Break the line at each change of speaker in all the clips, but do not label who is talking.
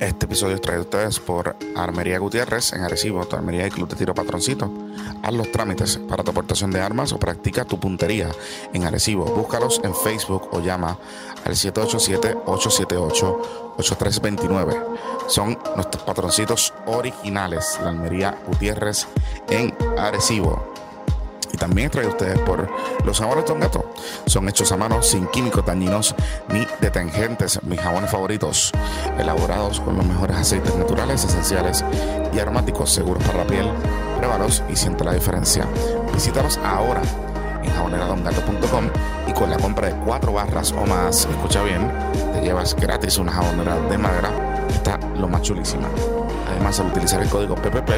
Este episodio es traído a ustedes por Armería Gutiérrez en Arecibo, tu armería y club de tiro patroncito. Haz los trámites para tu aportación de armas o practica tu puntería en Arecibo. Búscalos en Facebook o llama al 787-878-8329. Son nuestros patroncitos originales, la Armería Gutiérrez en Arecibo. Y también trae ustedes por los jabones Don Gato. Son hechos a mano, sin químicos dañinos ni detergentes. Mis jabones favoritos, elaborados con los mejores aceites naturales, esenciales y aromáticos, seguros para la piel. Pruébalos y siente la diferencia. Visítalos ahora en jaboneradongato.com y con la compra de cuatro barras o más, escucha bien, te llevas gratis una jabonera de madera. Está lo más chulísima. Además, al utilizar el código PPP,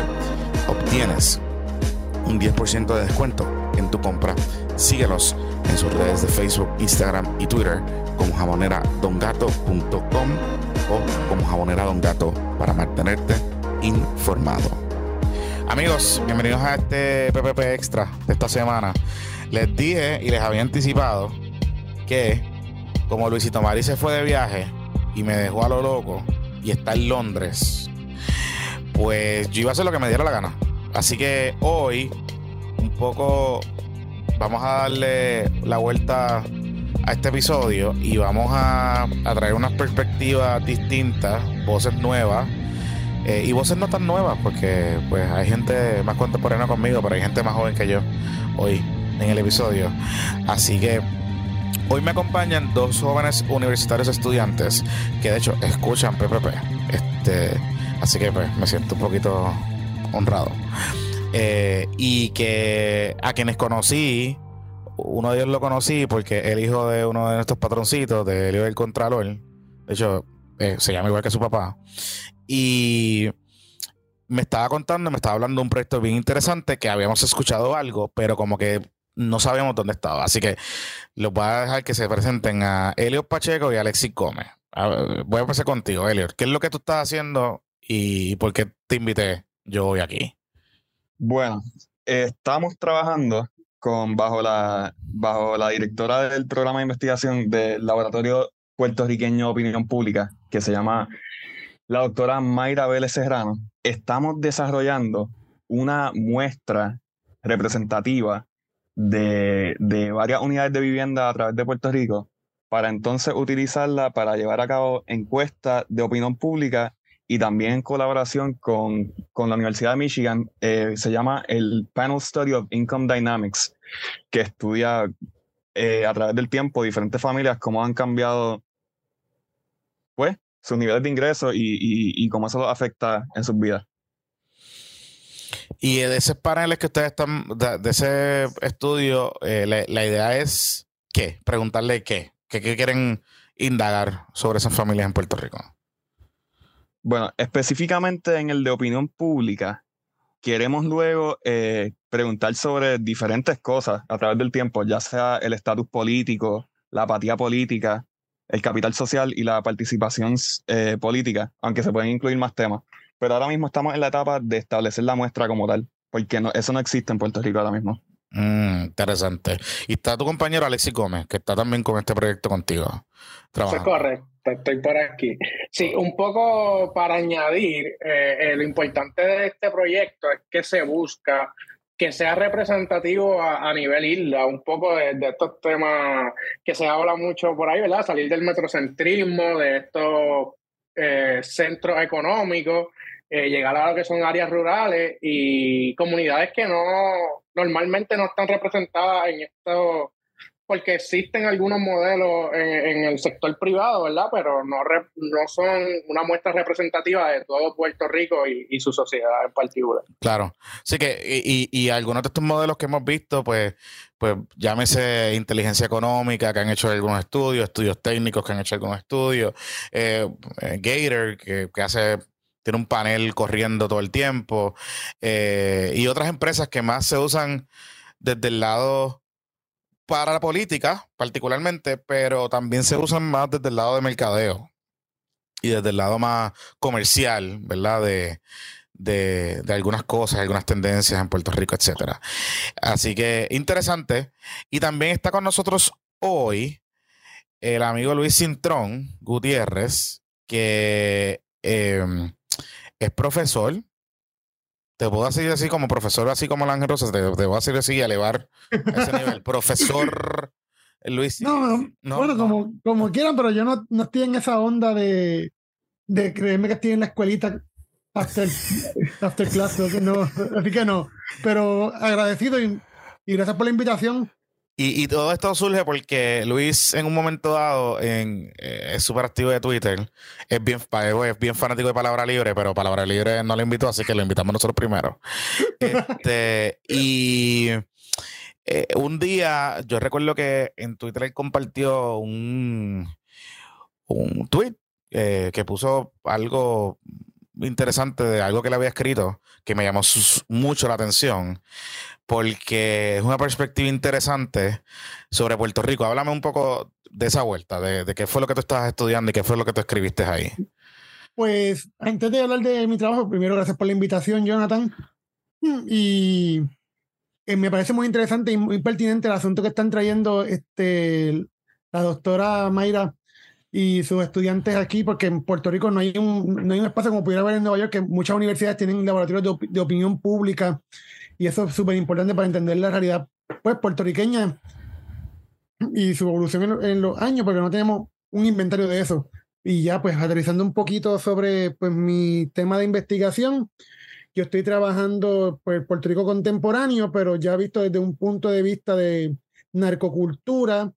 obtienes un 10% de descuento en tu compra. Síguelos en sus redes de Facebook, Instagram y Twitter como jaboneradongato.com o como jabonera Don Gato para mantenerte informado. Amigos, bienvenidos a este PPP Extra de esta semana. Les dije y les había anticipado que como Luisito Mari se fue de viaje y me dejó a lo loco y está en Londres, pues yo iba a hacer lo que me diera la gana. Así que hoy, un poco, vamos a darle la vuelta a este episodio y vamos a, traer unas perspectivas distintas, voces nuevas. Eh, y voces no tan nuevas, porque pues hay gente más contemporánea conmigo, pero hay gente más joven que yo hoy en el episodio. Así que hoy me acompañan dos jóvenes universitarios estudiantes que de hecho escuchan PPP. Este, así que pues me siento un poquito honrado. Eh, y que a quienes conocí, uno de ellos lo conocí porque el hijo de uno de nuestros patroncitos, de Elio del Contralor, de hecho, eh, se llama igual que su papá, y me estaba contando, me estaba hablando de un proyecto bien interesante que habíamos escuchado algo, pero como que no sabíamos dónde estaba. Así que los voy a dejar que se presenten a Elio Pacheco y Alexis Gómez. voy a empezar contigo, Elio. ¿Qué es lo que tú estás haciendo y por qué te invité yo hoy aquí?
Bueno, estamos trabajando con bajo la, bajo la directora del programa de investigación del Laboratorio Puertorriqueño de Opinión Pública, que se llama la doctora Mayra Vélez Serrano. Estamos desarrollando una muestra representativa de, de varias unidades de vivienda a través de Puerto Rico para entonces utilizarla para llevar a cabo encuestas de opinión pública y también en colaboración con, con la Universidad de Michigan, eh, se llama el Panel Study of Income Dynamics, que estudia eh, a través del tiempo diferentes familias, cómo han cambiado pues, sus niveles de ingresos y, y, cómo eso los afecta en sus vidas.
Y de esos paneles que ustedes están, de, ese estudio, eh, la, la, idea es qué, preguntarle qué, qué quieren indagar sobre esas familias en Puerto Rico.
Bueno, específicamente en el de opinión pública, queremos luego eh, preguntar sobre diferentes cosas a través del tiempo, ya sea el estatus político, la apatía política, el capital social y la participación eh, política, aunque se pueden incluir más temas. Pero ahora mismo estamos en la etapa de establecer la muestra como tal, porque eso no existe en Puerto Rico ahora mismo.
Mm, interesante. Y está tu compañero Alexis Gómez, que está también con este proyecto contigo.
Eso es correcto, estoy por aquí. Sí, un poco para añadir, eh, eh, lo importante de este proyecto es que se busca que sea representativo a, nivel isla, un poco de, estos temas que se habla mucho por ahí, ¿verdad? Salir del metrocentrismo, de estos eh, centros económicos, llegar a lo que son áreas rurales y comunidades que no normalmente no están representadas en esto, porque existen algunos modelos en, el sector privado, ¿verdad? Pero no, no son una muestra representativa de todo Puerto Rico y, su sociedad en particular.
Claro. Sí que, y, y, algunos de estos modelos que hemos visto, pues, pues llámese inteligencia económica, que han hecho algunos estudios, estudios técnicos que han hecho algunos estudios, eh, eh, Gator, que, que hace tiene un panel corriendo todo el tiempo, eh, y otras empresas que más se usan desde el lado para la política, particularmente, pero también se usan más desde el lado de mercadeo y desde el lado más comercial, ¿verdad? De, de, de, algunas cosas, algunas tendencias en Puerto Rico, etcétera. Así que interesante. Y también está con nosotros hoy el amigo Luis Cintrón Gutiérrez, que em, es profesor. Te puedo decir así como profesor, así como Ángel Rosas, te, te voy a decir así y elevar a ese nivel. profesor Luis.
No, no, bueno, Como, como quieran, pero yo no, no estoy en esa onda de, de creerme que estoy en la escuelita after, after class. No, así que no. Pero agradecido y, y gracias por la invitación.
Y, y, todo esto surge porque Luis, en un momento dado, en, eh, es súper activo de Twitter. Es bien, es bien fanático de Palabra Libre, pero Palabra Libre no lo invitó, así que lo invitamos nosotros primero. este, y eh, un día, yo recuerdo que en Twitter él compartió un, un tweet eh, que puso algo interesante de algo que le había escrito que me llamó mucho la atención porque es una perspectiva interesante sobre Puerto Rico. Háblame un poco de esa vuelta, de, qué fue lo que tú estabas estudiando y qué fue lo que tú escribiste ahí.
Pues antes de hablar de mi trabajo, primero gracias por la invitación, Jonathan. Y eh, me parece muy interesante y muy pertinente el asunto que están trayendo este, la doctora Mayra y sus estudiantes aquí, porque en Puerto Rico no hay un, no hay un espacio como pudiera haber en Nueva York, que muchas universidades tienen laboratorios de, de opinión pública y eso es súper importante para entender la realidad pues, puertorriqueña y su evolución en, los años, porque no tenemos un inventario de eso. Y ya, pues, aterrizando un poquito sobre pues, mi tema de investigación, yo estoy trabajando pues, Puerto Rico contemporáneo, pero ya visto desde un punto de vista de narcocultura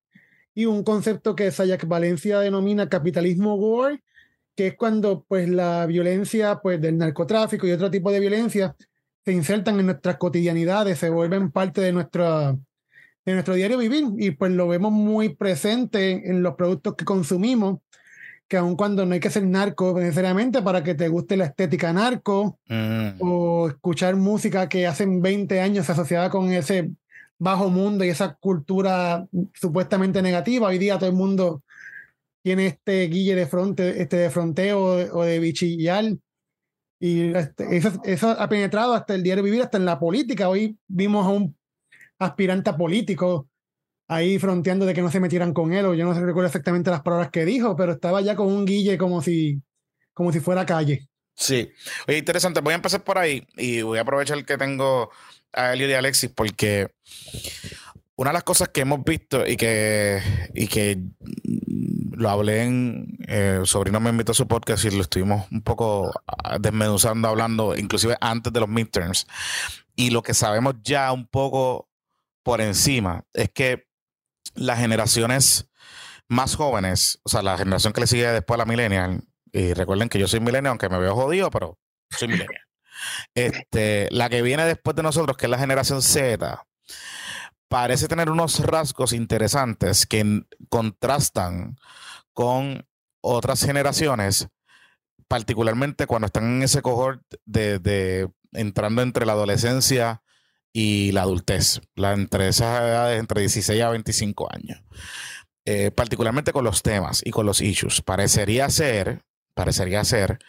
y un concepto que Sayak Valencia denomina capitalismo war, que es cuando pues, la violencia pues, del narcotráfico y otro tipo de violencia se insertan en nuestras cotidianidades, se vuelven parte de, nuestra, de nuestro diario vivir y pues lo vemos muy presente en los productos que consumimos, que aun cuando no hay que ser narco necesariamente para que te guste la estética narco mm. o escuchar música que hace 20 años asociada con ese bajo mundo y esa cultura supuestamente negativa, hoy día todo el mundo tiene este guille de fronte, este de fronteo o de bichillar y este, eso, ha penetrado hasta el diario vivir, hasta en la política. Hoy vimos a un aspirante político ahí fronteando de que no se metieran con él, o yo no sé recuerdo exactamente las palabras que dijo, pero estaba ya con un guille como si, como si fuera calle.
Sí, oye, interesante. Voy a empezar por ahí y voy a aprovechar que tengo a Elio y a Alexis porque una de las cosas que hemos visto y que, y que lo hablé en. Eh, sobrino me invitó a su podcast y lo estuvimos un poco ah, desmenuzando, hablando, inclusive antes de los midterms. Y lo que sabemos ya un poco por encima es que las generaciones más jóvenes, o sea, la generación que le sigue después a la millennial, y recuerden que yo soy millennial, aunque me veo jodido, pero soy millennial. Este, la que viene después de nosotros, que es la generación Z, parece tener unos rasgos interesantes que contrastan con otras generaciones, particularmente cuando están en ese cohort de, entrando entre la adolescencia y la adultez, la, entre esas edades, entre 16 a 25 años. Eh, particularmente con los temas y con los issues. Parecería ser, parecería ser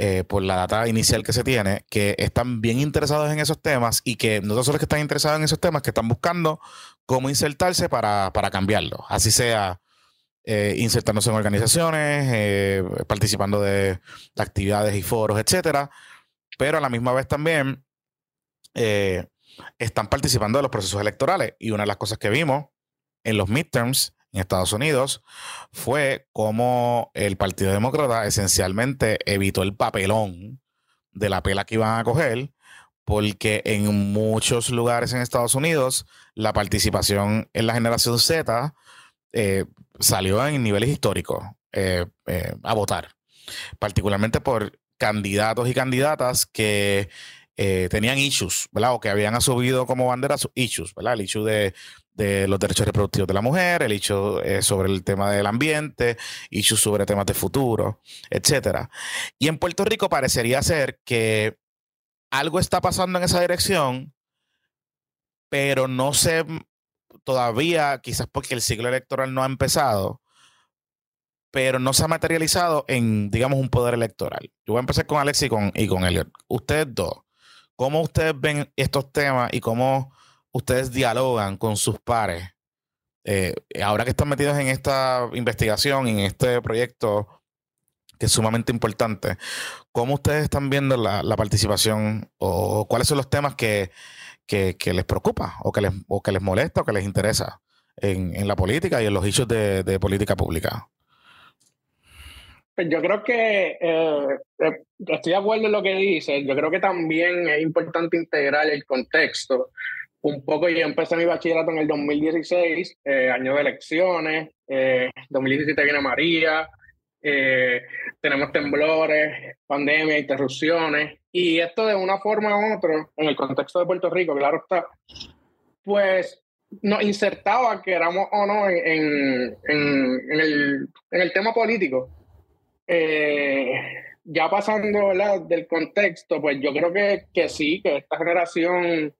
eh, por la data inicial que se tiene, que están bien interesados en esos temas y que no solo que están interesados en esos temas, que están buscando cómo insertarse para, para cambiarlo. Así sea eh, insertándose en organizaciones, eh, participando de actividades y foros, etcétera. Pero a la misma vez también están participando de los procesos electorales. Y una de las cosas que vimos en los midterms en Estados Unidos fue como el Partido Demócrata esencialmente evitó el papelón de la pela que iban a coger, porque en muchos lugares en Estados Unidos la participación en la generación Z eh, salió en niveles históricos eh, eh, a votar, particularmente por candidatos y candidatas que tenían issues, ¿verdad? O que habían asumido como bandera sus issues, ¿verdad? El issue de de los derechos reproductivos de la mujer, el hecho eh, sobre el tema del ambiente, issues sobre temas de futuro, etcétera. Y en Puerto Rico parecería ser que algo está pasando en esa dirección, pero no sé todavía, quizás porque el ciclo electoral no ha empezado, pero no se ha materializado en, digamos, un poder electoral. Yo voy a empezar con Alex y con, y con Elliot. Ustedes dos, ¿cómo ustedes ven estos temas y cómo ustedes dialogan con sus pares, eh, ahora que están metidos en esta investigación, en este proyecto que es sumamente importante. ¿Cómo ustedes están viendo la, participación o cuáles son los temas que, les preocupa o que les, o que les molesta o que les interesa en, la política y en los hechos de, política pública?
Pues yo creo que eh, eh, estoy de acuerdo en lo que dice. Yo creo que también es importante integrar el contexto. Un poco, yo empecé mi bachillerato en el 2016, eh, año de elecciones. 2017 viene María, eh, tenemos temblores, pandemia, interrupciones, y esto de una forma u otra, en el contexto de Puerto Rico, claro está, pues nos insertaba, queramos o no, en, en, el, en el, tema político. Eh, ya pasando del contexto, pues yo creo que, que sí, que esta generación,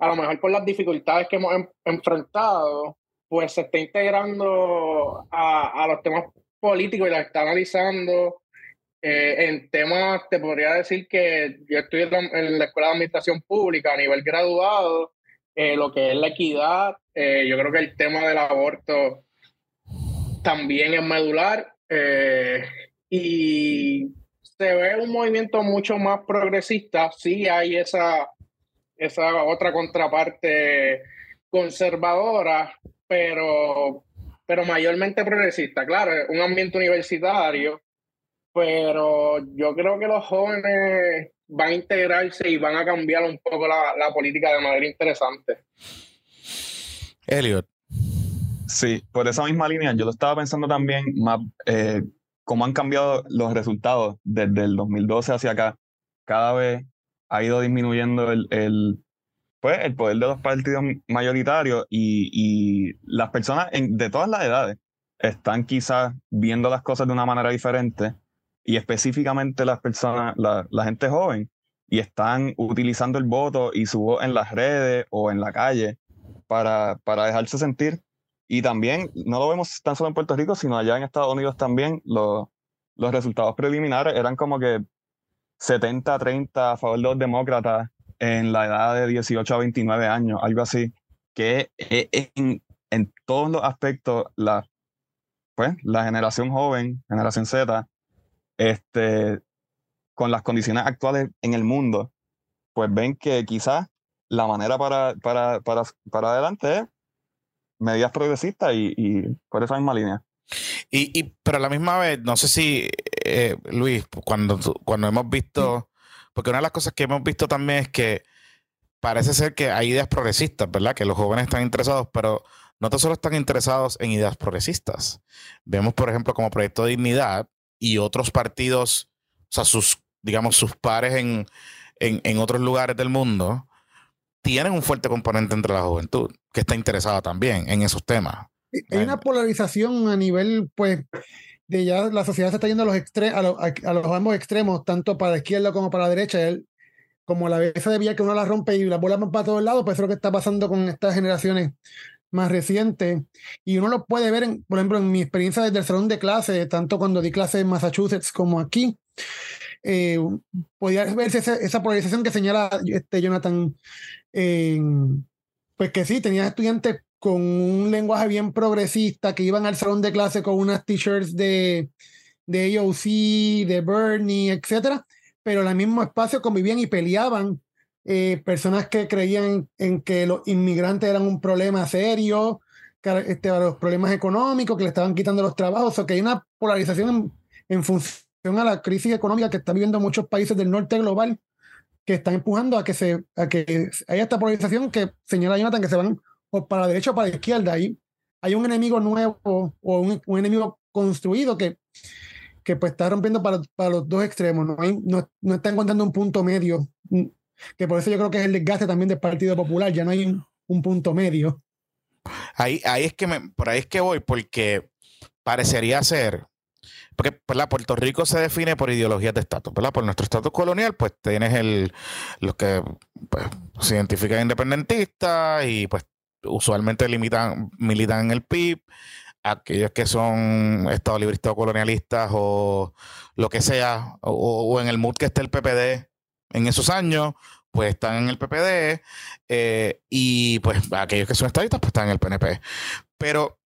a lo mejor por las dificultades que hemos enfrentado, pues se está integrando a, a los temas político y la está analizando eh, en temas, te podría decir que yo estoy en la Escuela de Administración Pública a nivel graduado, eh, lo que es la equidad, eh, yo creo que el tema del aborto también es medular y se ve un movimiento mucho más progresista, sí hay esa, esa otra contraparte conservadora, pero pero mayormente progresista. Claro, un ambiente universitario, pero yo creo que los jóvenes van a integrarse y van a cambiar un poco la, política de manera interesante.
Elliot.
Sí, por esa misma línea, yo lo estaba pensando también más eh, cómo han cambiado los resultados desde el 2012 hacia acá. Cada vez ha ido disminuyendo el, pues, el poder de los partidos mayoritarios y, las personas de todas las edades están quizás viendo las cosas de una manera diferente y específicamente las personas, la, gente joven, y están utilizando el voto y su voz en las redes o en la calle para, para dejarse sentir. Y también, no lo vemos tan solo en Puerto Rico, sino allá en Estados Unidos también, los, los resultados preliminares eran como que 70-30 a favor de los demócratas en la edad de 18 a 29 años, algo así, que en, en todos los aspectos la, pues, la generación joven, generación Z, este, con las condiciones actuales en el mundo, pues ven que quizás la manera para, para, para, para adelante es medidas progresistas y, y, por esa misma línea.
Y, y, pero a la misma vez, no sé si, eh, Luis, cuando, cuando hemos visto porque una de las cosas que hemos visto también es que parece ser que hay ideas progresistas, ¿verdad? Que los jóvenes están interesados, pero no tan solo están interesados en ideas progresistas. Vemos, por ejemplo, como Proyecto de Dignidad y otros partidos, o sea, sus, digamos, sus pares en, en, otros lugares del mundo, tienen un fuerte componente entre la juventud que está interesada también en esos temas.
Hay una polarización a nivel, pues, de ya la sociedad se está yendo a los, a, los, ambos extremos, tanto para la izquierda como para la derecha. Él, como la vez de vía que uno la rompe y la bola para todos lados, pues es lo que está pasando con estas generaciones más recientes. Y uno lo puede ver, por ejemplo, en mi experiencia desde el salón de clase, tanto cuando di clase en Massachusetts como aquí. Eh, podía verse esa, polarización que señala este Jonathan, pues que sí, tenía estudiantes con un lenguaje bien progresista, que iban al salón de clase con unas t-shirts de, de AOC, de Bernie, etcétera, pero en el mismo espacio convivían y peleaban eh, personas que creían en que los inmigrantes eran un problema serio, este, los problemas económicos, que le estaban quitando los trabajos, o que hay una polarización en, función a la crisis económica que están viviendo muchos países del norte global, que están empujando a que, se, a que haya esta polarización que señala Jonathan que se van o para la derecha o para la izquierda. Ahí hay un enemigo nuevo o un, enemigo construido que, que pues está rompiendo para, para los dos extremos. ¿no? Hay, no, no, está encontrando un punto medio. Mm, que por eso yo creo que es el desgaste también del Partido Popular. Ya no hay un, punto medio.
Ahí, ahí es que me, por ahí es que voy, porque parecería ser, porque Puerto Rico se define por ideologías de estatus, ¿verdad? Por nuestro estatus colonial, pues tienes el, los que pues, se identifican independentistas y pues usualmente limitan, militan en el PIB, aquellos que son estados libristas o colonialistas o lo que sea, o, en el mood que esté el PPD en esos años, pues están en el PPD, eh, y pues aquellos que son estadistas, pues están en el PNP. Pero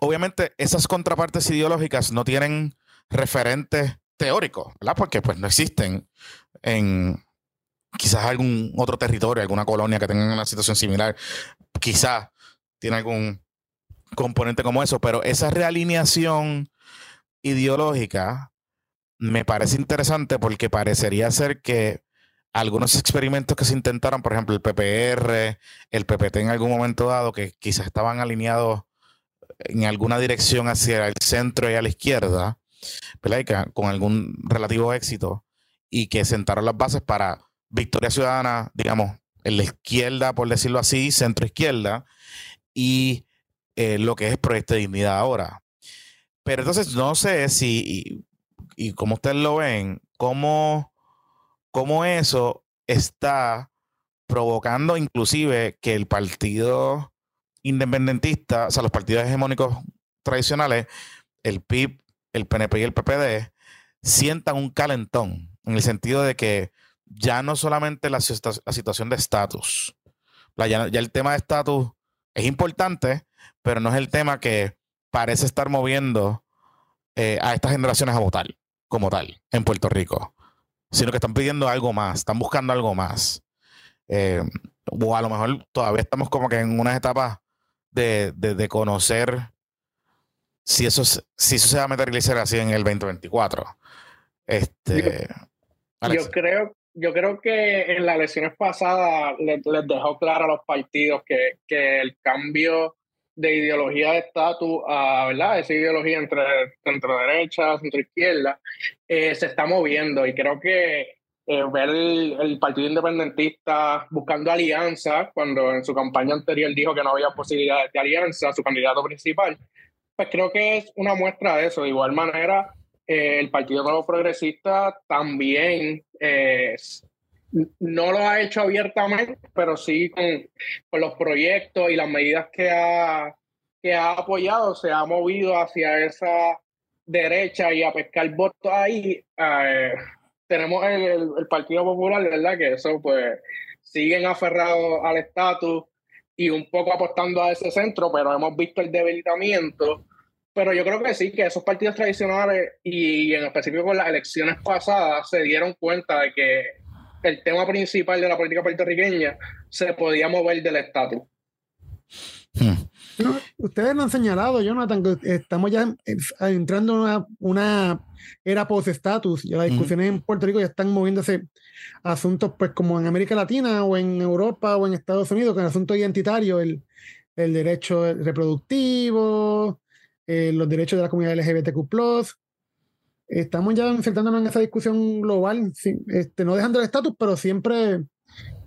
obviamente esas contrapartes ideológicas no tienen referentes teóricos, ¿verdad? Porque pues no existen en quizás algún otro territorio, alguna colonia que tenga una situación similar, quizás tiene algún componente como eso, pero esa realineación ideológica me parece interesante porque parecería ser que algunos experimentos que se intentaron, por ejemplo, el PPR, el PPT en algún momento dado, que quizás estaban alineados en alguna dirección hacia el centro y a la izquierda, con algún relativo éxito, y que sentaron las bases para victoria ciudadana, digamos, en la izquierda, por decirlo así, centro izquierda, y eh, lo que es Proyecto de Dignidad ahora. Pero entonces no sé si, y, como ustedes lo ven, cómo, cómo eso está provocando inclusive que el partido independentista, o sea, los partidos hegemónicos tradicionales, el PIB, el PNP y el PPD, sientan un calentón, en el sentido de que ya no solamente la, la situación de estatus, ya, ya, el tema de estatus es importante, pero no es el tema que parece estar moviendo eh, a estas generaciones a votar como tal en Puerto Rico, sino que están pidiendo algo más, están buscando algo más. Eh, o a lo mejor todavía estamos como que en unas etapas de, de, conocer si eso, si eso se va a materializar así en el 2024. Este,
yo, creo, yo creo que en las elecciones pasadas les, dejó claro a los partidos que, que el cambio de ideología de estatus a ¿verdad? esa ideología entre centro derecha, centro izquierda, eh, se está moviendo y creo que eh, ver el, Partido Independentista buscando alianza, cuando en su campaña anterior dijo que no había posibilidades de alianza, su candidato principal, pues creo que es una muestra de eso. De igual manera, eh, el Partido Nuevo Progresista también no lo ha hecho abiertamente, pero sí con, los proyectos y las medidas que ha, que ha apoyado, se ha movido hacia esa derecha y a pescar votos ahí. Eh, tenemos el, Partido Popular, ¿verdad? Que eso, pues, siguen aferrados al estatus y un poco apostando a ese centro, pero hemos visto el debilitamiento. Pero yo creo que sí, que esos partidos tradicionales y en específico con las elecciones pasadas se dieron cuenta de que el tema principal de la política puertorriqueña se podía mover del estatus.
Hmm. ustedes lo han señalado, Jonathan, que estamos ya entrando en una, una era post-estatus. Ya las discusiones en Puerto Rico ya están moviéndose asuntos pues como en América Latina o en Europa o en Estados Unidos, con el asunto identitario, el, el derecho reproductivo, eh, los derechos de la comunidad LGBTQ estamos ya enfrentándonos en esa discusión global, este, no dejando el estatus, pero siempre,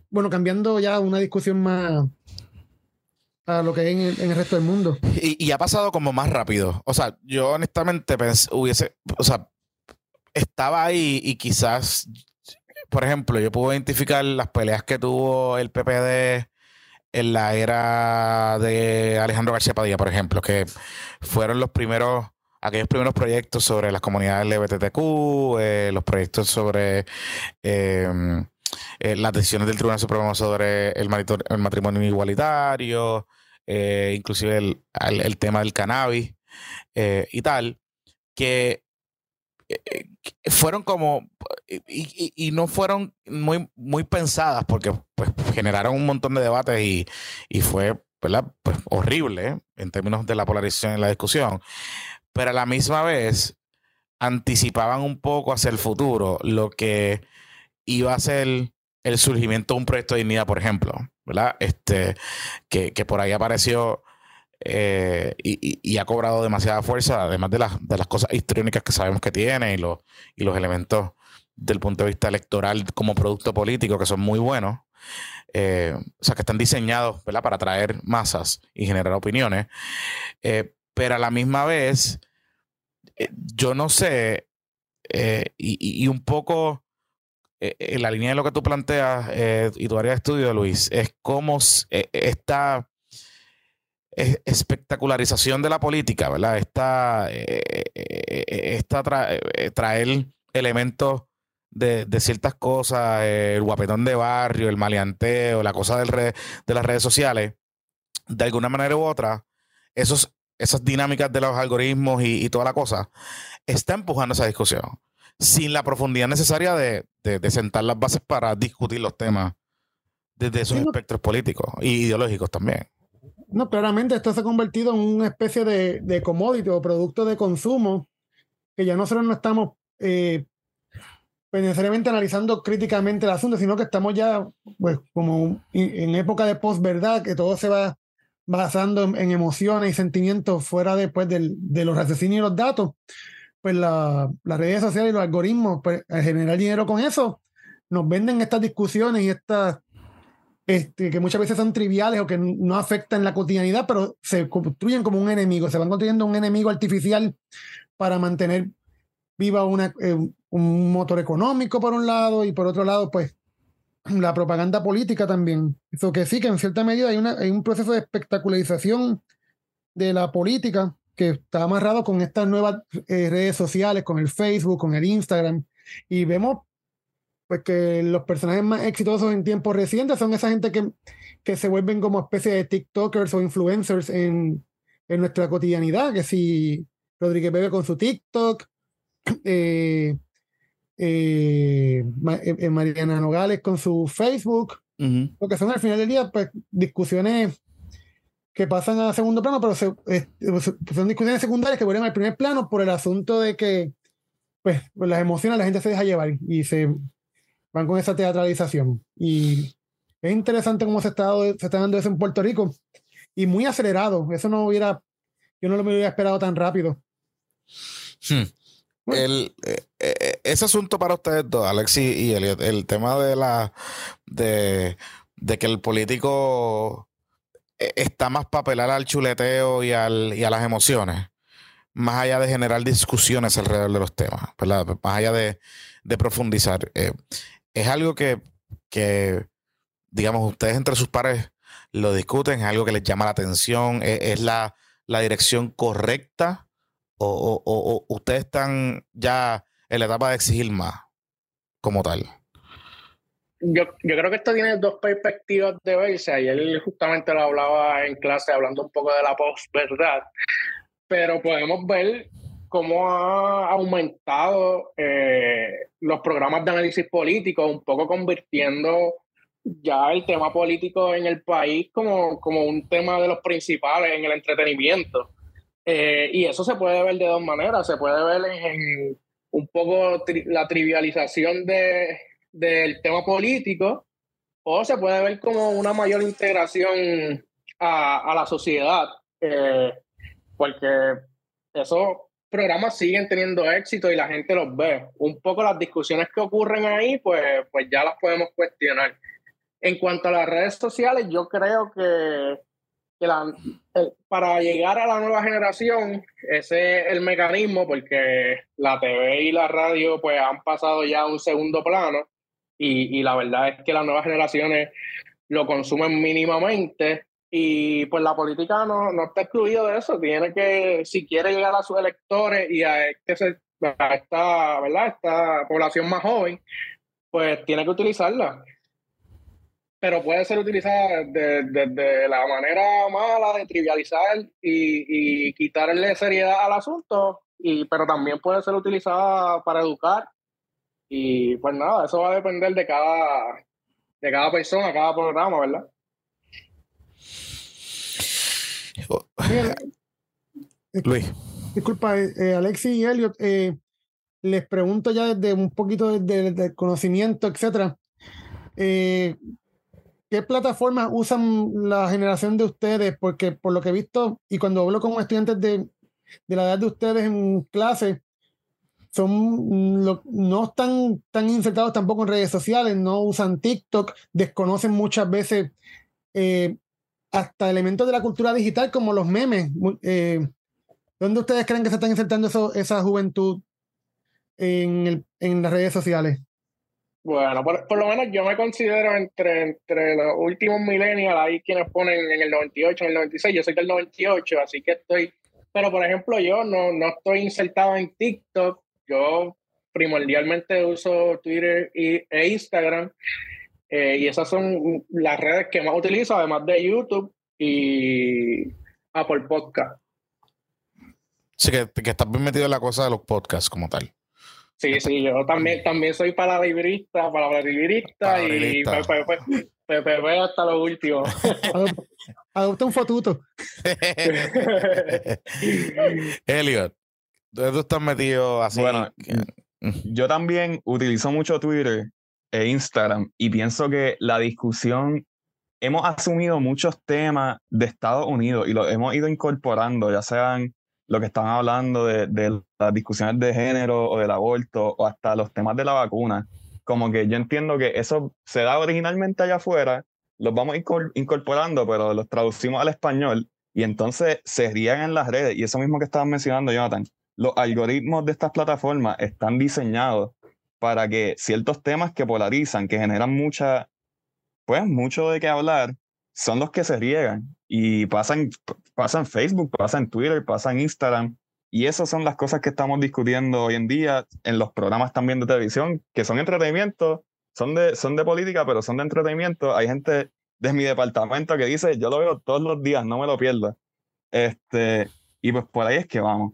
bueno, cambiando ya una discusión más a lo que hay en el, resto del mundo.
Y, ha pasado como más rápido. O sea, yo honestamente hubiese, o sea, estaba ahí y quizás, por ejemplo, yo puedo identificar las peleas que tuvo el PPD en la era de Alejandro García Padilla, por ejemplo, que fueron los primeros aquellos primeros proyectos sobre las comunidades LGBTQ, eh, los proyectos sobre em, eh, las decisiones del Tribunal Supremo sobre el, matrimonio igualitario, eh, inclusive el, tema del cannabis y tal, que fueron como y, no fueron muy, muy pensadas porque pues, generaron un montón de debates y, y fue pues, horrible en términos de la polarización en la discusión. Pero a la misma vez anticipaban un poco hacia el futuro lo que iba a ser el surgimiento de un proyecto de dignidad, por ejemplo, ¿verdad? Este, que, por ahí apareció eh, y, ha cobrado demasiada fuerza, además de, las, de las cosas histriónicas que sabemos que tiene y los, y los elementos del punto de vista electoral como producto político que son muy buenos. Eh, o sea, que están diseñados ¿verdad? para atraer masas y generar opiniones. Eh, pero a la misma vez, yo no sé, y, un poco en la línea de lo que tú planteas y tu área de estudio, Luis, es cómo esta espectacularización de la política, ¿verdad? Esta, esta traer elementos de, ciertas cosas, el guapetón de barrio, el maleanteo, la cosa del de las redes sociales, de alguna manera u otra, esos esas dinámicas de los algoritmos y, toda la cosa, está empujando esa discusión sin la profundidad necesaria de, sentar las bases para discutir los temas desde esos espectros políticos y ideológicos también.
No, claramente esto se ha convertido en una especie de, de commodity o producto de consumo que ya nosotros no estamos eh, pues, necesariamente analizando críticamente el asunto, sino que estamos ya pues, como en época de posverdad, que todo se va basando en, emociones y sentimientos fuera después de los raciocinios y los datos, pues las redes sociales y los algoritmos, pues al generar dinero con eso, nos venden estas discusiones y estas este, que muchas veces son triviales o que no afectan la cotidianidad, pero se construyen como un enemigo, se van construyendo un enemigo artificial para mantener viva una, eh, un motor económico por un lado y por otro lado, pues la propaganda política también. Eso que sí, que en cierta medida hay, una, hay un proceso de espectacularización de la política que está amarrado con estas nuevas eh, redes sociales, con el Facebook, con el Instagram, y vemos pues que los personajes más exitosos en tiempos recientes son esa gente que, que se vuelven como especie de TikTokers o influencers en, en nuestra cotidianidad, que si Rodríguez Bebe con su TikTok, eh, eh, eh, Mariana Nogales con su Facebook, lo que son al final del día pues, discusiones que pasan a segundo plano, pero son discusiones secundarias que vuelven al primer plano por el asunto de que pues, las emociones la gente se deja llevar y se van con esa teatralización. Y es interesante cómo se está, se está dando eso en Puerto Rico y muy acelerado. Eso no hubiera, yo no lo me hubiera esperado tan rápido.
Hmm el, eh, eh, ese asunto para ustedes dos, Alexis y Elliot, el tema de la de, que el político eh, está más para apelar al chuleteo y, al, y a las emociones, más allá de generar discusiones alrededor de los temas, más allá de, profundizar. Es algo que, que, digamos, ustedes entre sus pares lo discuten, es algo que les llama la atención, es, la, la dirección correcta o, ustedes están ya en la etapa de exigir más como tal?
Yo, yo creo que esto tiene dos perspectivas de verse. Ayer justamente lo hablaba en clase hablando un poco de la post-verdad, pero podemos ver cómo ha aumentado eh, los programas de análisis político, un poco convirtiendo ya el tema político en el país como, como un tema de los principales en el entretenimiento. Eh, y eso se puede ver de dos maneras. Se puede ver en, un poco la trivialización de, del tema político o se puede ver como una mayor integración a, a la sociedad. Eh, porque esos programas siguen teniendo éxito y la gente los ve. Un poco las discusiones que ocurren ahí, pues, pues ya las podemos cuestionar. En cuanto a las redes sociales, yo creo que que la, para llegar a la nueva generación, ese es el mecanismo, porque la TV y la radio pues han pasado ya a un segundo plano y, y la verdad es que las nuevas generaciones lo consumen mínimamente y pues la política no, no está excluido de eso, tiene que, si quiere llegar a sus electores y a, se, esta, ¿verdad? esta población más joven, pues tiene que utilizarla pero puede ser utilizada desde la manera mala de trivializar y, y, quitarle seriedad al asunto, y, pero también puede ser utilizada para educar. Y pues nada, eso va a depender de cada, de cada persona, cada programa, ¿verdad?
Luis. Disculpa, eh, eh, Alexis y Elliot, eh, les pregunto ya desde un poquito de, conocimiento, etcétera. Eh, ¿Qué plataformas usan la generación de ustedes? Porque por lo que he visto y cuando hablo con estudiantes de, de la edad de ustedes en clase, son, no están tan insertados tampoco en redes sociales, no usan TikTok, desconocen muchas veces eh, hasta elementos de la cultura digital como los memes. Eh, ¿Dónde ustedes creen que se están insertando eso, esa juventud en, el, en las redes sociales?
Bueno, por, lo menos yo me considero entre, entre los últimos millennials, hay quienes ponen en el 98, en el 96, yo soy del 98, así que estoy, pero por ejemplo yo no, no estoy insertado en TikTok, yo primordialmente uso Twitter y, e Instagram, eh, y esas son las redes que más utilizo, además de YouTube y Apple Podcast.
Sí, que, que estás bien metido en la cosa de los podcasts como tal.
Sí, sí, yo también, también soy para librista, para librista y pues, hasta lo último.
Adopta un fotuto.
Elliot, ¿dónde tú estás metido así?
Bueno, yo también utilizo mucho Twitter e Instagram y pienso que la discusión, hemos asumido muchos temas de Estados Unidos y los hemos ido incorporando, ya sean lo que están hablando de, de, las discusiones de género o del aborto o hasta los temas de la vacuna. Como que yo entiendo que eso se da originalmente allá afuera, los vamos incorporando, pero los traducimos al español y entonces se rían en las redes. Y eso mismo que estabas mencionando, Jonathan, los algoritmos de estas plataformas están diseñados para que ciertos temas que polarizan, que generan mucha, pues mucho de qué hablar, son los que se riegan y pasan, pasan Facebook, pasan Twitter, pasan Instagram. Y esas son las cosas que estamos discutiendo hoy en día en los programas también de televisión, que son entretenimiento, son de, son de política, pero son de entretenimiento. Hay gente de mi departamento que dice, yo lo veo todos los días, no me lo pierdo. Este, y pues por ahí es que vamos.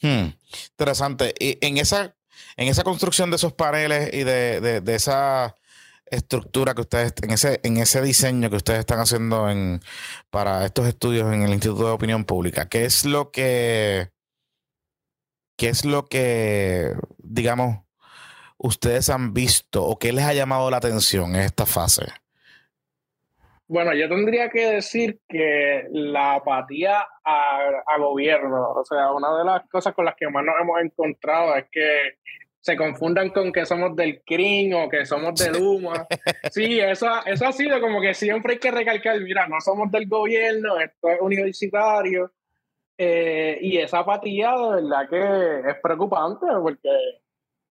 Hmm, interesante. Y en esa, en esa construcción de esos paneles y de, de, esa estructura que ustedes, en ese, en ese diseño que ustedes están haciendo en, para estos estudios en el Instituto de Opinión Pública, ¿qué es lo que, qué es lo que, digamos, ustedes han visto o qué les ha llamado la atención en esta fase?
Bueno, yo tendría que decir que la apatía a gobierno, o sea, una de las cosas con las que más nos hemos encontrado es que se confundan con que somos del CRIM o que somos del Luma. Sí, eso, eso ha sido como que siempre hay que recalcar, mira, no somos del gobierno, esto es universitario. Eh, y esa apatía de verdad que es preocupante porque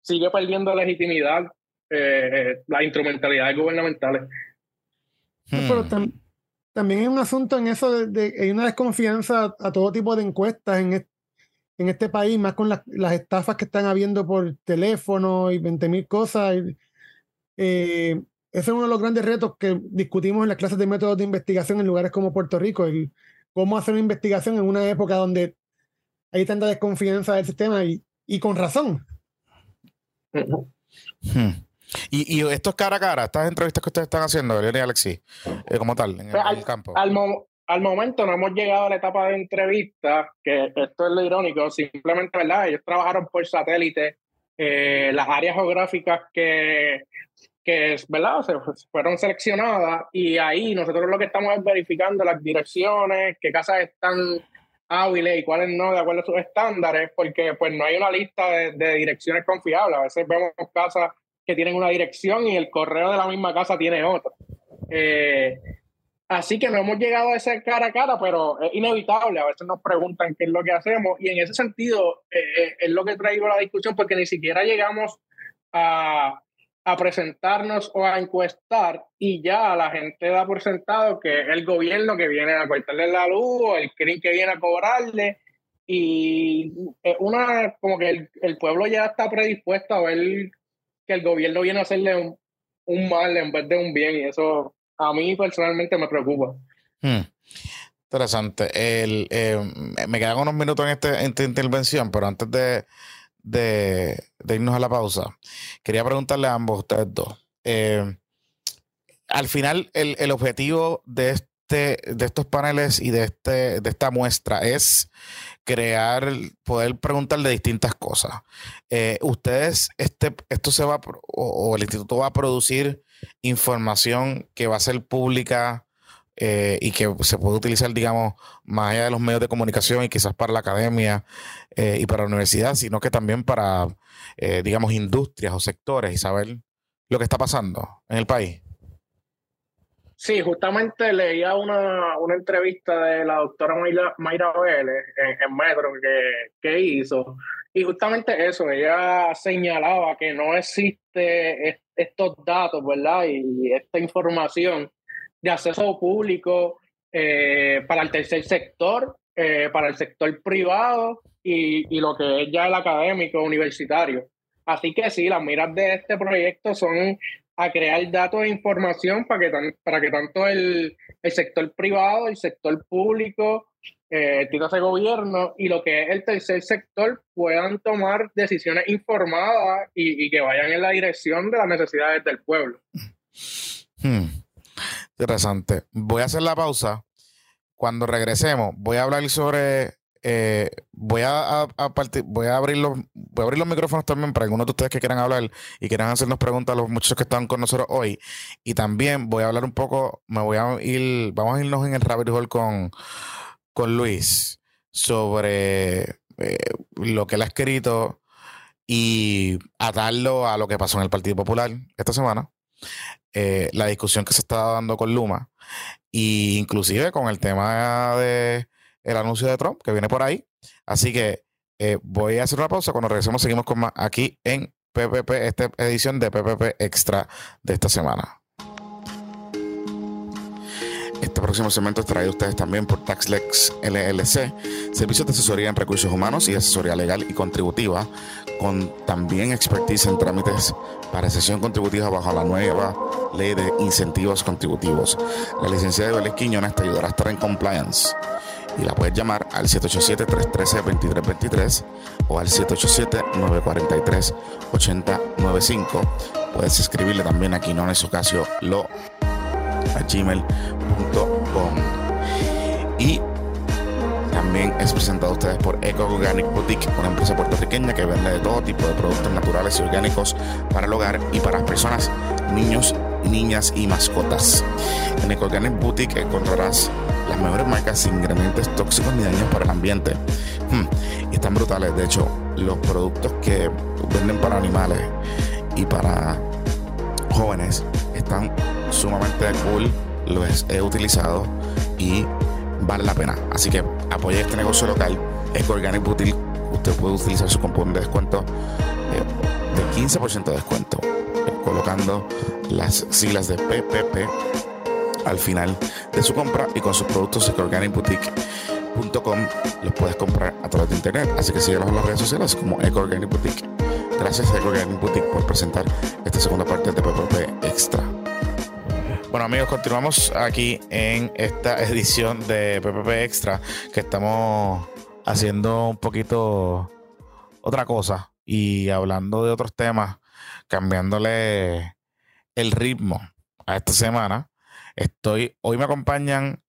sigue perdiendo legitimidad eh, las instrumentalidades gubernamentales.
Pero hmm. también hay un asunto en eso de, de, hay una desconfianza a todo tipo de encuestas en, este en este país, más con las, estafas que están habiendo por teléfono y 20 mil cosas. Eh, ese es uno de los grandes retos que discutimos en las clases de métodos de investigación en lugares como Puerto Rico, el cómo hacer una investigación en una época donde hay tanta desconfianza del sistema y, y con razón.
Hmm. Y, y esto es cara a cara, estas entrevistas que ustedes están haciendo, Eliana y Alexis, eh, como tal, en el,
al,
campo.
Al, al momento no hemos llegado a la etapa de entrevista, que esto es lo irónico, simplemente, ¿verdad? Ellos trabajaron por satélite, eh, las áreas geográficas que, que ¿verdad? Fueron seleccionadas y ahí nosotros lo que estamos es verificando las direcciones, qué casas están hábiles y cuáles no, de acuerdo a sus estándares, porque pues no hay una lista de, de direcciones confiables. A veces vemos casas que tienen una dirección y el correo de la misma casa tiene otra. Eh, Así que no hemos llegado a ese cara a cara, pero es inevitable. A veces nos preguntan qué es lo que hacemos y en ese sentido eh, eh, es lo que traigo la discusión porque ni siquiera llegamos a, a, presentarnos o a encuestar y ya la gente da por sentado que el gobierno que viene a cortarle la luz o el CRIM que viene a cobrarle y una como que el, el, pueblo ya está predispuesto a ver el gobierno viene a hacerle un, un mal en vez de un bien y eso a mí personalmente me preocupa.
Hmm. Interesante. El, eh, me quedan unos minutos en, este, esta intervención, pero antes de, de, irnos a la pausa, quería preguntarle a ambos, ustedes dos. Eh, al final, el, el, objetivo de, este, de estos paneles y de, este, de esta muestra es crear, poder preguntar de distintas cosas. Eh, ustedes, este, esto se va, o, o el instituto va a producir información que va a ser pública eh, y que se puede utilizar, digamos, más allá de los medios de comunicación y quizás para la academia eh, y para la universidad, sino que también para, eh, digamos, industrias o sectores y saber lo que está pasando en el país.
Sí, justamente leía una, una entrevista de la doctora Mayra, Mayra Vélez en, en Metro que, que hizo, y justamente eso, ella señalaba que no existe estos datos, ¿verdad? Y esta información de acceso público eh, para el tercer sector, eh, para el sector privado y, y, lo que es ya el académico universitario. Así que sí, las miras de este proyecto son a crear datos e información para que, para que tanto el, el sector privado, el sector público eh, de gobierno y lo que es el tercer sector puedan tomar decisiones informadas y, que vayan en la dirección de las necesidades del pueblo.
Hmm. Interesante. Voy a hacer la pausa. Cuando regresemos, voy a hablar sobre. Eh, voy a, partir, voy a abrir los voy a abrir los micrófonos también para algunos de ustedes que quieran hablar y quieran hacernos preguntas a los muchachos que están con nosotros hoy. Y también voy a hablar un poco, me voy a ir, vamos a irnos en el rabbit hole con con Luis sobre eh, lo que él ha escrito y atarlo a lo que pasó en el Partido Popular esta semana, eh, la discusión que se está dando con Luma, e inclusive con el tema de el anuncio de Trump que viene por ahí. Así que eh, voy a hacer una pausa. Cuando regresemos, seguimos con más aquí en PPP, esta edición de PPP Extra de esta semana. Este próximo segmento es traído ustedes también por TaxLex LLC, servicios de asesoría en recursos humanos y asesoría legal y contributiva, con también expertise en trámites para sesión contributiva bajo la nueva ley de incentivos contributivos. La licenciada de Vélez Quiñones te ayudará a estar en compliance y la puedes llamar al 787-313-2323 o al 787-943-8095. Puedes escribirle también a Quinones Ocasio Lo a gmail.com. Y también es presentado a ustedes por Eco Organic Boutique, una empresa puertorriqueña que vende de todo tipo de productos naturales y orgánicos para el hogar y para personas, niños, niñas y mascotas. En Eco Organic Boutique encontrarás las mejores marcas sin ingredientes tóxicos ni daños para el ambiente. Hmm, y están brutales. De hecho, los productos que venden para animales y para jóvenes están sumamente cool, los he utilizado y vale la pena. Así que apoye este negocio local, Eco Organic Boutique. Usted puede utilizar su cupón de descuento eh, de 15% de descuento, colocando las siglas de PPP al final de su compra y con sus productos ecoorganicboutique.com los puedes comprar a través de internet. Así que síguenos en las redes sociales como Eco Organic Boutique. Gracias a Eco Organic Boutique por presentar esta segunda parte de PPP Extra. Bueno amigos, continuamos aquí en esta edición de PPP Extra que estamos haciendo un poquito otra cosa y hablando de otros temas, cambiándole el ritmo a esta semana. Estoy, hoy me acompañan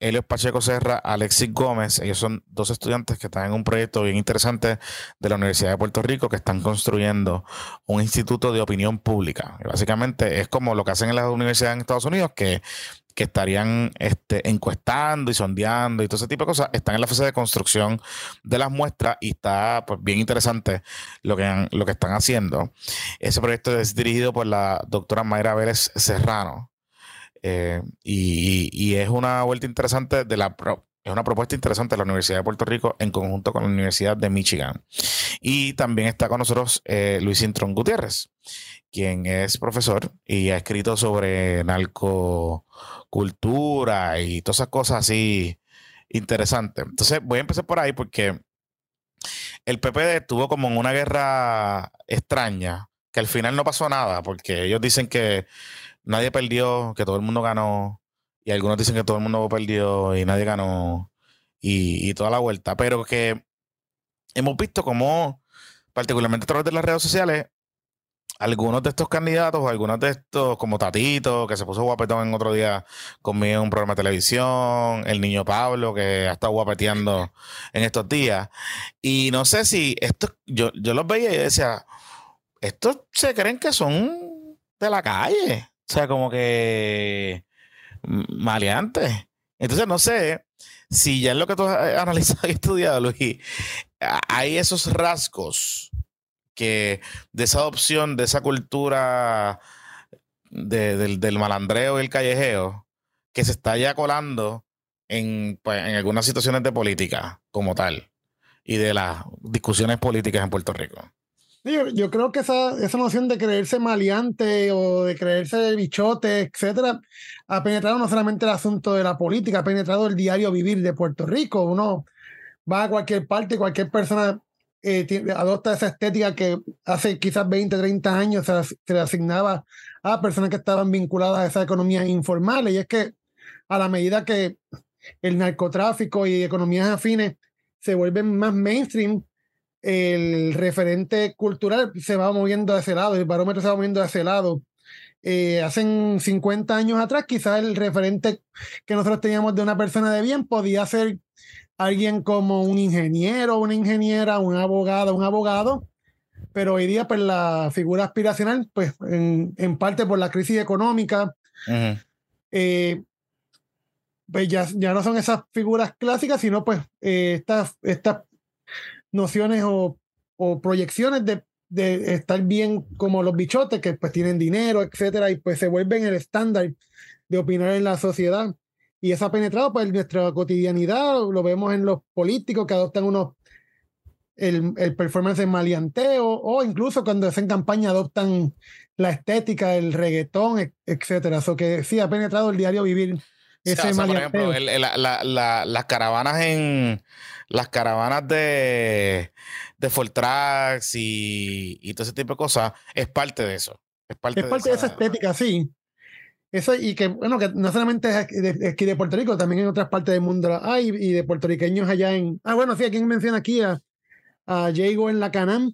Helios Pacheco Serra, Alexis Gómez. Ellos son dos estudiantes que están en un proyecto bien interesante de la Universidad de Puerto Rico que están construyendo un instituto de opinión pública. básicamente es como lo que hacen en las universidades en Estados Unidos, que, estarían este, encuestando y sondeando y todo ese tipo de cosas. Están en la fase de construcción de las muestras y está pues, bien interesante lo que, lo que están haciendo. Ese proyecto es dirigido por la doctora Mayra Vélez Serrano eh, y, es una vuelta interesante de la es una propuesta interesante de la Universidad de Puerto Rico en conjunto con la Universidad de Michigan. Y también está con nosotros eh, Luis Intrón Gutiérrez, quien es profesor y ha escrito sobre narcocultura y todas esas cosas así interesantes. Entonces voy a empezar por ahí porque el PPD estuvo como en una guerra extraña, que al final no pasó nada, porque ellos dicen que nadie perdió, que todo el mundo ganó. Y algunos dicen que todo el mundo perdió y nadie ganó. Y, toda la vuelta. Pero que hemos visto como, particularmente a través de las redes sociales, algunos de estos candidatos, algunos de estos, como Tatito, que se puso guapetón en otro día conmigo en un programa de televisión, el niño Pablo, que ha estado guapeteando en estos días. Y no sé si esto, yo, yo los veía y decía, estos se creen que son de la calle. O sea, como que maleante. Entonces, no sé si ya es lo que tú has analizado y estudiado, Luis, hay esos rasgos que de esa adopción, de esa cultura del, malandreo y el callejeo, que se está ya colando en, pues, en algunas situaciones de política como tal y de las discusiones políticas en Puerto Rico.
Yo, creo que esa, esa noción de creerse maleante o de creerse bichote, etcétera, ha penetrado no solamente el asunto de la política, ha penetrado el diario vivir de Puerto Rico. Uno va a cualquier parte, cualquier persona eh, adopta esa estética que hace quizás 20, 30 años se, se, le asignaba a personas que estaban vinculadas a esa economía informal. Y es que a la medida que el narcotráfico y economías afines se vuelven más mainstream, el referente cultural se va moviendo a ese lado, el barómetro se va moviendo a ese lado. Eh, hace 50 años atrás, quizás el referente que nosotros teníamos de una persona de bien podía ser alguien como un ingeniero, una ingeniera, un abogado, un abogado, pero hoy día pues la figura aspiracional, pues en, en parte por la crisis económica, eh, pues ya, ya, no son esas figuras clásicas, sino pues eh, estas, estas nociones o, o proyecciones de, de, estar bien como los bichotes, que pues tienen dinero, etcétera, y pues se vuelven el estándar de opinar en la sociedad. Y eso ha penetrado pues, en nuestra cotidianidad, lo vemos en los políticos que adoptan unos el, el performance de malianteo, o incluso cuando hacen campaña adoptan la estética, el reggaetón, etcétera. Eso que sí ha penetrado el diario vivir. Ese
por ejemplo, la, la, las caravanas en las caravanas de, de Fortrax y, y todo ese tipo de cosas es parte de eso. Es parte,
es parte de, esa, estética, sí. Eso, y que, bueno, que no solamente es aquí de, de, Puerto Rico, también en otras partes del mundo hay, y de puertorriqueños allá en. Ah, bueno, sí, aquí menciona aquí a, a Diego en la Canam,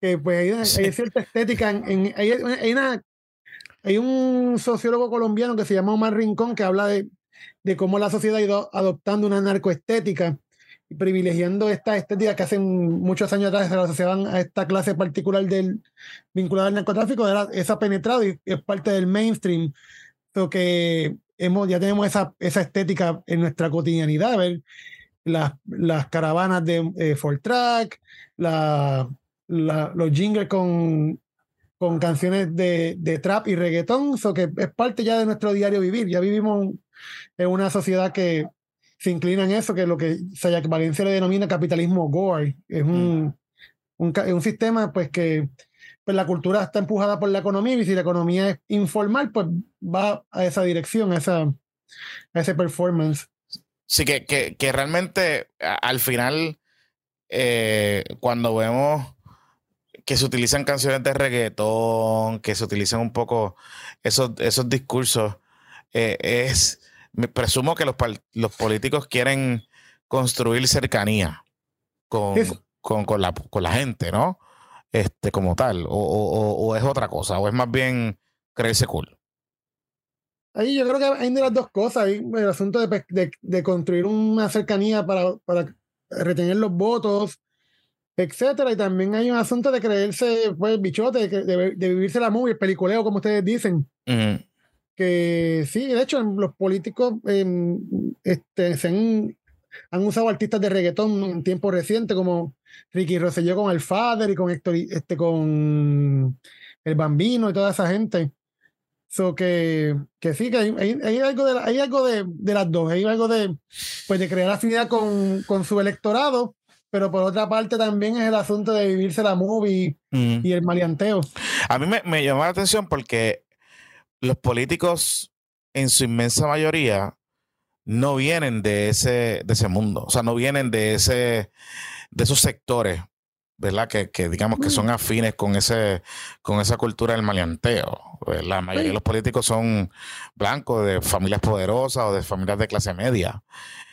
que pues hay, cierta estética. En, hay, hay, una, hay un sociólogo colombiano que se llama Omar Rincón que habla de, de cómo la sociedad ha ido adoptando una narcoestética privilegiando esta estética que hace muchos años atrás se asociaban a esta clase particular del vinculada al narcotráfico, era, esa penetrado y es parte del mainstream. Lo que hemos, ya tenemos esa, estética en nuestra cotidianidad, ver las, caravanas de eh, Track, la, los jingles con, canciones de, trap y reggaetón, eso que es parte ya de nuestro diario vivir. Ya vivimos en una sociedad que se inclina en eso, que lo que Sayak Valencia le denomina capitalismo gore. Es un, mm. un, un, sistema pues que pues, la cultura está empujada por la economía y si la economía es informal, pues va a esa dirección, a, esa, a ese performance.
Sí, que, que, que realmente al final, eh, cuando vemos que se utilizan canciones de reggaetón, que se utilizan un poco esos, esos discursos, eh, es, me presumo que los, los políticos quieren construir cercanía con, con, con, la, con la gente, ¿no? Este, como tal, o, o, o es otra cosa, o es más bien creerse cool.
Ahí yo creo que hay de las dos cosas. el asunto de, de, de, construir una cercanía para, para retener los votos, etcétera. Y también hay un asunto de creerse, pues, bichote, de, de, vivirse la movie, el peliculeo, como ustedes dicen. Que sí, de hecho, los políticos eh, este, se han, han, usado artistas de reggaetón en tiempo reciente, como Ricky Rosselló con el Father y con Héctor, este, con el Bambino y toda esa gente. So que, que sí, que hay, hay, algo, de, hay algo de, de, las dos. Hay algo de, pues de crear afinidad con, con, su electorado, pero por otra parte también es el asunto de vivirse la movie mm. y el maleanteo.
A mí me, me llamó la atención porque los políticos, en su inmensa mayoría, no vienen de ese, de ese mundo. O sea, no vienen de ese, de esos sectores ¿verdad? Que, que, digamos que son afines con ese con esa cultura del maleanteo. La mayoría de los políticos son blancos, de familias poderosas o de familias de clase media.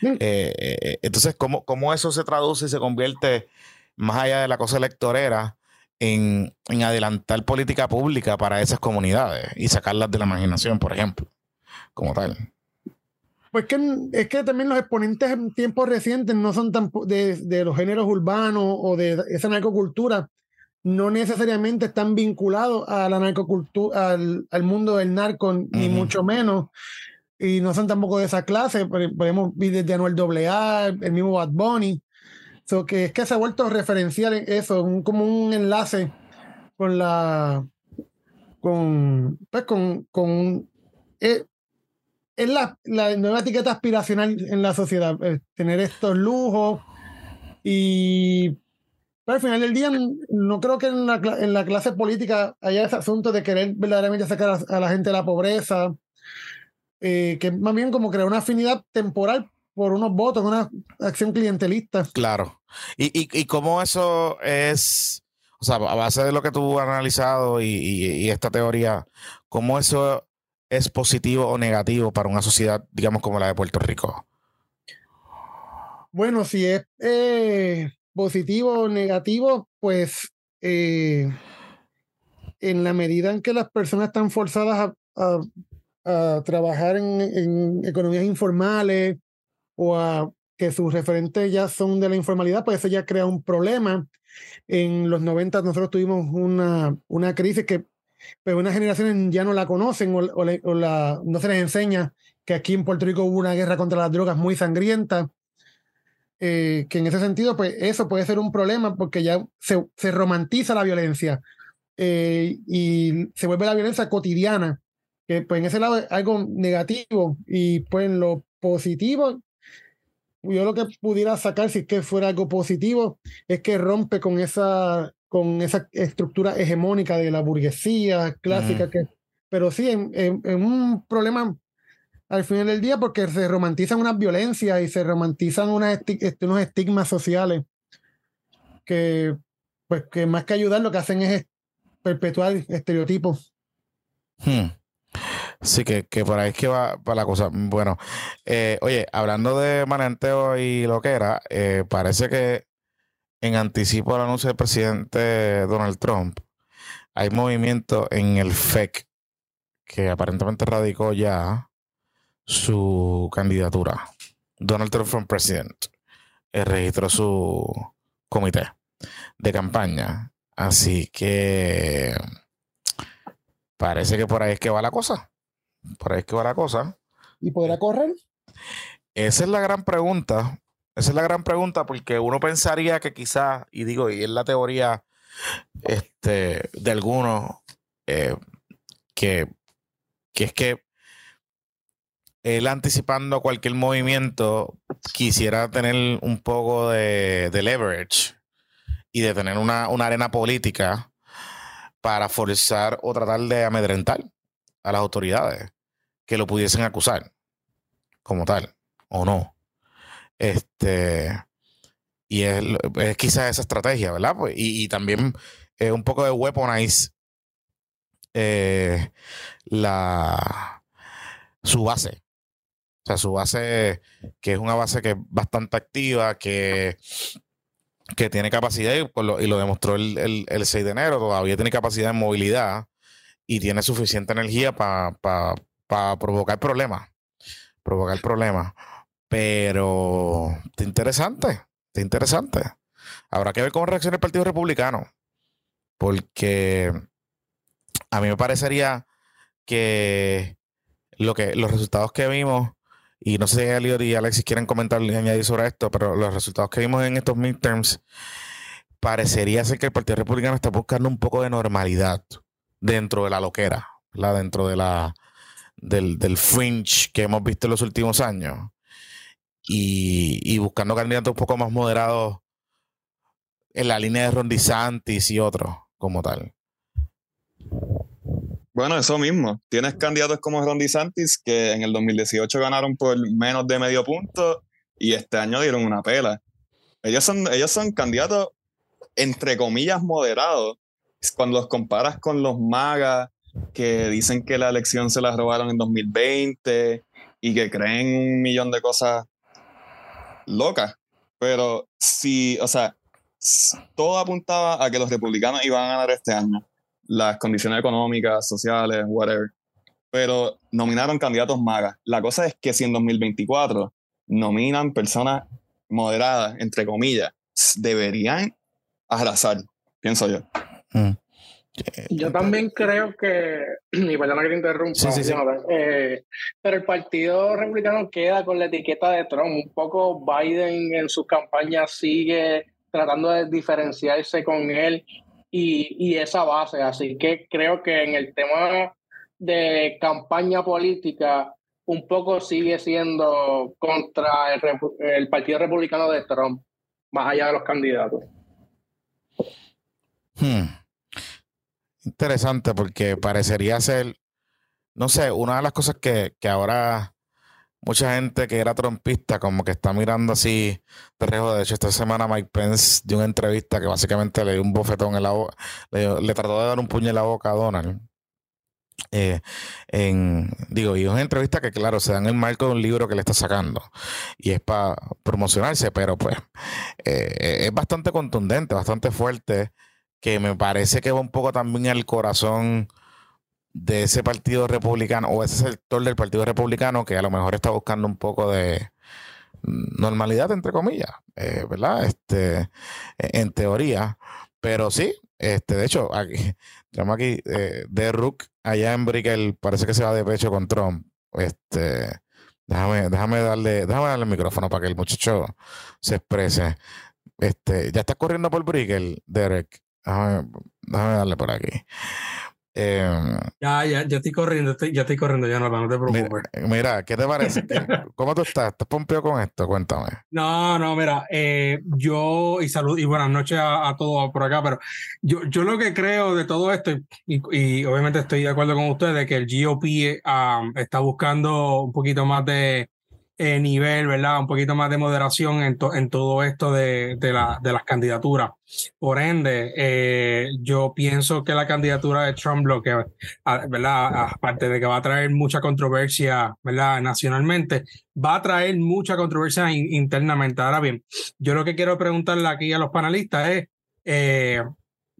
Eh, eh, entonces, ¿cómo, ¿cómo, eso se traduce y se convierte más allá de la cosa electorera en, en adelantar política pública para esas comunidades y sacarlas de la imaginación, por ejemplo, como tal?
Pues que, es que también los exponentes en tiempos recientes no son tan de, de los géneros urbanos o de esa narcocultura, no necesariamente están vinculados a la narcocultura, al, al mundo del narco, ni mucho menos, y no son tampoco de esa clase. Podemos ver desde Anuel AA, el mismo Bad Bunny. So que es que se ha vuelto referencial eso, un, como un enlace con la con pues con, con eh, es la, la, nueva etiqueta aspiracional en la sociedad, eh, tener estos lujos y pero al final del día no creo que en la, en la, clase política haya ese asunto de querer verdaderamente sacar a, la gente de la pobreza, eh, que más bien como crear una afinidad temporal por unos votos, una acción clientelista.
Claro. ¿Y, y, y cómo eso es, o sea, a base de lo que tú has analizado y, y, esta teoría, cómo eso es positivo o negativo para una sociedad, digamos, como la de Puerto Rico?
Bueno, si es eh, positivo o negativo, pues eh, en la medida en que las personas están forzadas a, trabajar en, economías informales o a que sus referentes ya son de la informalidad, pues eso ya crea un problema. En los 90 nosotros tuvimos una, una crisis que pues una generación ya no la conocen o, la, no se les enseña que aquí en Puerto Rico hubo una guerra contra las drogas muy sangrienta. Eh, que en ese sentido, pues eso puede ser un problema porque ya se, se romantiza la violencia eh, y se vuelve la violencia cotidiana, que pues en ese lado es algo negativo y pues en lo positivo, yo lo que pudiera sacar si es que fuera algo positivo es que rompe con esa con esa estructura hegemónica de la burguesía clásica que pero sí en, en, un problema al final del día porque se romantizan unas violencias y se romantizan unas este, unos estigmas sociales que pues que más que ayudar lo que hacen es perpetuar estereotipos.
Hmm. Sí, que, que, por ahí es que va, para la cosa. Bueno, eh, oye, hablando de manenteo y lo que era, eh, parece que en anticipo al anuncio del presidente Donald Trump, hay movimiento en el FEC que aparentemente radicó ya su candidatura. Donald Trump for President eh, registró su comité de campaña Así que parece que por ahí es que va la cosa. Por ahí es que va la cosa.
¿Y podrá correr?
Esa es la gran pregunta. Esa es la gran pregunta porque uno pensaría que quizás, y digo, y es la teoría este, de algunos, eh, que, que es que él anticipando cualquier movimiento quisiera tener un poco de, de leverage y de tener una, arena política para forzar o tratar de amedrentar a las autoridades que lo pudiesen acusar como tal o no. Este, y es, quizás esa estrategia, ¿verdad? Pues, y, también un poco de weaponize eh, la, su base. O sea, su base, que es una base que es bastante activa, que que tiene capacidad, y, lo, demostró el, 6 de enero, todavía tiene capacidad de movilidad y tiene suficiente energía para provocar problemas. Provocar problemas. Pero está interesante, está interesante. Habrá que ver cómo reacciona el Partido Republicano. Porque a mí me parecería que, lo que los resultados que vimos y no sé si Elliot y Alexis quieren comentar y añadir sobre esto, pero los resultados que vimos en estos midterms parecería ser que el Partido Republicano está buscando un poco de normalidad dentro de la loquera, dentro de la, del, del fringe que hemos visto en los últimos años y, y buscando candidatos un poco más moderados en la línea de Ron DeSantis y otros como tal.
Bueno, eso mismo. Tienes candidatos como Ron DeSantis que en el 2018 ganaron por menos de medio punto y este año dieron una pela. Ellos son, ellos son candidatos entre comillas moderados cuando los comparas con los magas que dicen que la elección se la robaron en 2020 y que creen un millón de cosas locas. Pero si, o sea, todo apuntaba a que los republicanos iban a ganar este año las condiciones económicas, sociales, whatever. Pero nominaron candidatos magas. La cosa es que si en 2024 nominan personas moderadas, entre comillas, deberían arrasar, pienso yo.
Mm. Yo también creo que, y perdona que te interrumpa, eh, pero el Partido Republicano queda con la etiqueta de Trump. Un poco Biden en su campaña sigue tratando de diferenciarse con él y, esa base. Así que creo que en el tema de campaña política, un poco sigue siendo contra el, Partido Republicano de Trump, más allá de los candidatos.
Hmm. Interesante porque parecería ser, no sé, una de las cosas que, que ahora mucha gente que era trompista como que está mirando así de hecho esta semana Mike Pence dio una entrevista que básicamente le dio un bofetón en la boca le, trató de dar un puño en la boca a Donald Eh, en, digo, y es una entrevista que, claro, se da en el marco de un libro que le está sacando y es para promocionarse, pero pues eh, es bastante contundente, bastante fuerte, que me parece que va un poco también al corazón de ese partido republicano o ese sector del partido republicano que a lo mejor está buscando un poco de normalidad, entre comillas, eh, ¿verdad? Este, en teoría, pero sí, este, de hecho, aquí, tenemos aquí eh, allá en Brickell, parece que se va de pecho con Trump. Este, déjame, déjame darle, déjame darle el micrófono para que el muchacho se exprese. Este, ya está corriendo por Brickell, Derek. Déjame, déjame darle por aquí.
Em, ya, ya, ya estoy corriendo, ya estoy corriendo, ya no, no te preocupes.
Mira, ¿qué te parece? ¿Cómo tú estás? ¿Estás pompeo con esto? Cuéntame.
No, no, mira, eh, yo, y salud, y buenas noches a, todos por acá, pero yo, yo lo que creo de todo esto, y, obviamente estoy de acuerdo con ustedes, que el GOP está buscando un poquito más de eh, nivel, ¿verdad? Un poquito más de moderación en, en todo esto de, la, las candidaturas. Por ende, eh, yo pienso que la candidatura de Trump, lo ¿verdad? Aparte de que va a traer mucha controversia, ¿verdad? Nacionalmente, va a traer mucha controversia internamente. Ahora bien, yo lo que quiero preguntarle aquí a los panelistas es, eh,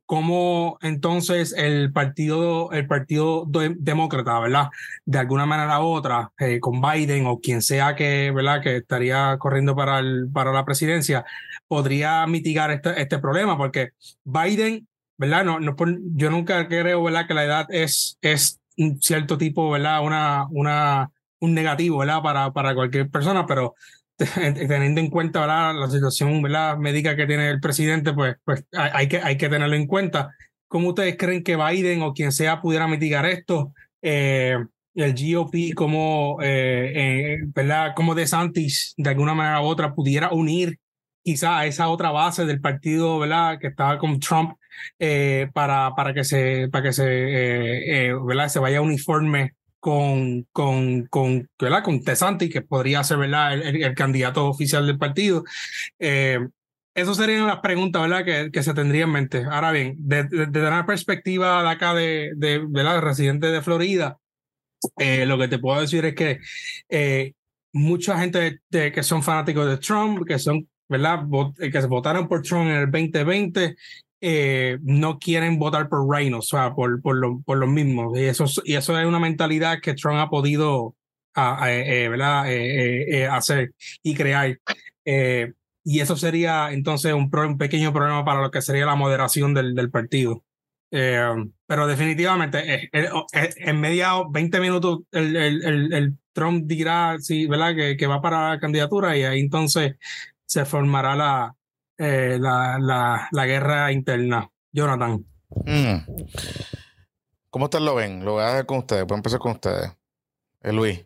cómo entonces el partido, el partido demócrata, ¿verdad? De alguna manera u otra, eh, con Biden o quien sea que, ¿verdad? Que estaría corriendo para, el, para la presidencia, podría mitigar este, este problema, porque Biden, ¿verdad? No, no, yo nunca creo, ¿verdad? Que la edad es, es un cierto tipo, ¿verdad? Una, una, un negativo, ¿verdad? Para, para cualquier persona, pero teniendo en cuenta la situación ¿verdad? médica que tiene el presidente, pues, pues hay, que, hay que tenerlo en cuenta. ¿Cómo ustedes creen que Biden o quien sea pudiera mitigar esto? Eh, el GOP, como, eh, eh, ¿verdad? como DeSantis, de alguna manera u otra, pudiera unir quizá a esa otra base del partido ¿verdad? que estaba con Trump para, para que se, para que se, ¿verdad? se vaya uniforme con, con, con, ¿verdad? con Tesanti, que podría ser ¿verdad? El, candidato oficial del partido. Eh, eso serían las preguntas ¿verdad? Que, que se tendría en mente. Ahora bien, desde de, una perspectiva de acá de, de ¿verdad? residente de Florida, eh, lo que te puedo decir es que eh, mucha gente de, que son fanáticos de Trump, que son ¿verdad? que se votaron por Trump en el 2020, eh, no quieren votar por Reino, o sea, por, por, lo, por los mismos. Y eso, y eso es una mentalidad que Trump ha podido eh, ¿verdad? Eh, hacer y crear. y eso sería entonces un, pequeño problema para lo que sería la moderación del, partido. pero definitivamente, en media 20 minutos, el, Trump dirá sí, ¿verdad? Que, que va para la candidatura y ahí entonces se formará la, eh, la, la, la, guerra interna. Jonathan. Mm.
¿Cómo ustedes lo ven? Lo voy a dejar con ustedes. Voy a empezar con ustedes. Eh, Luis.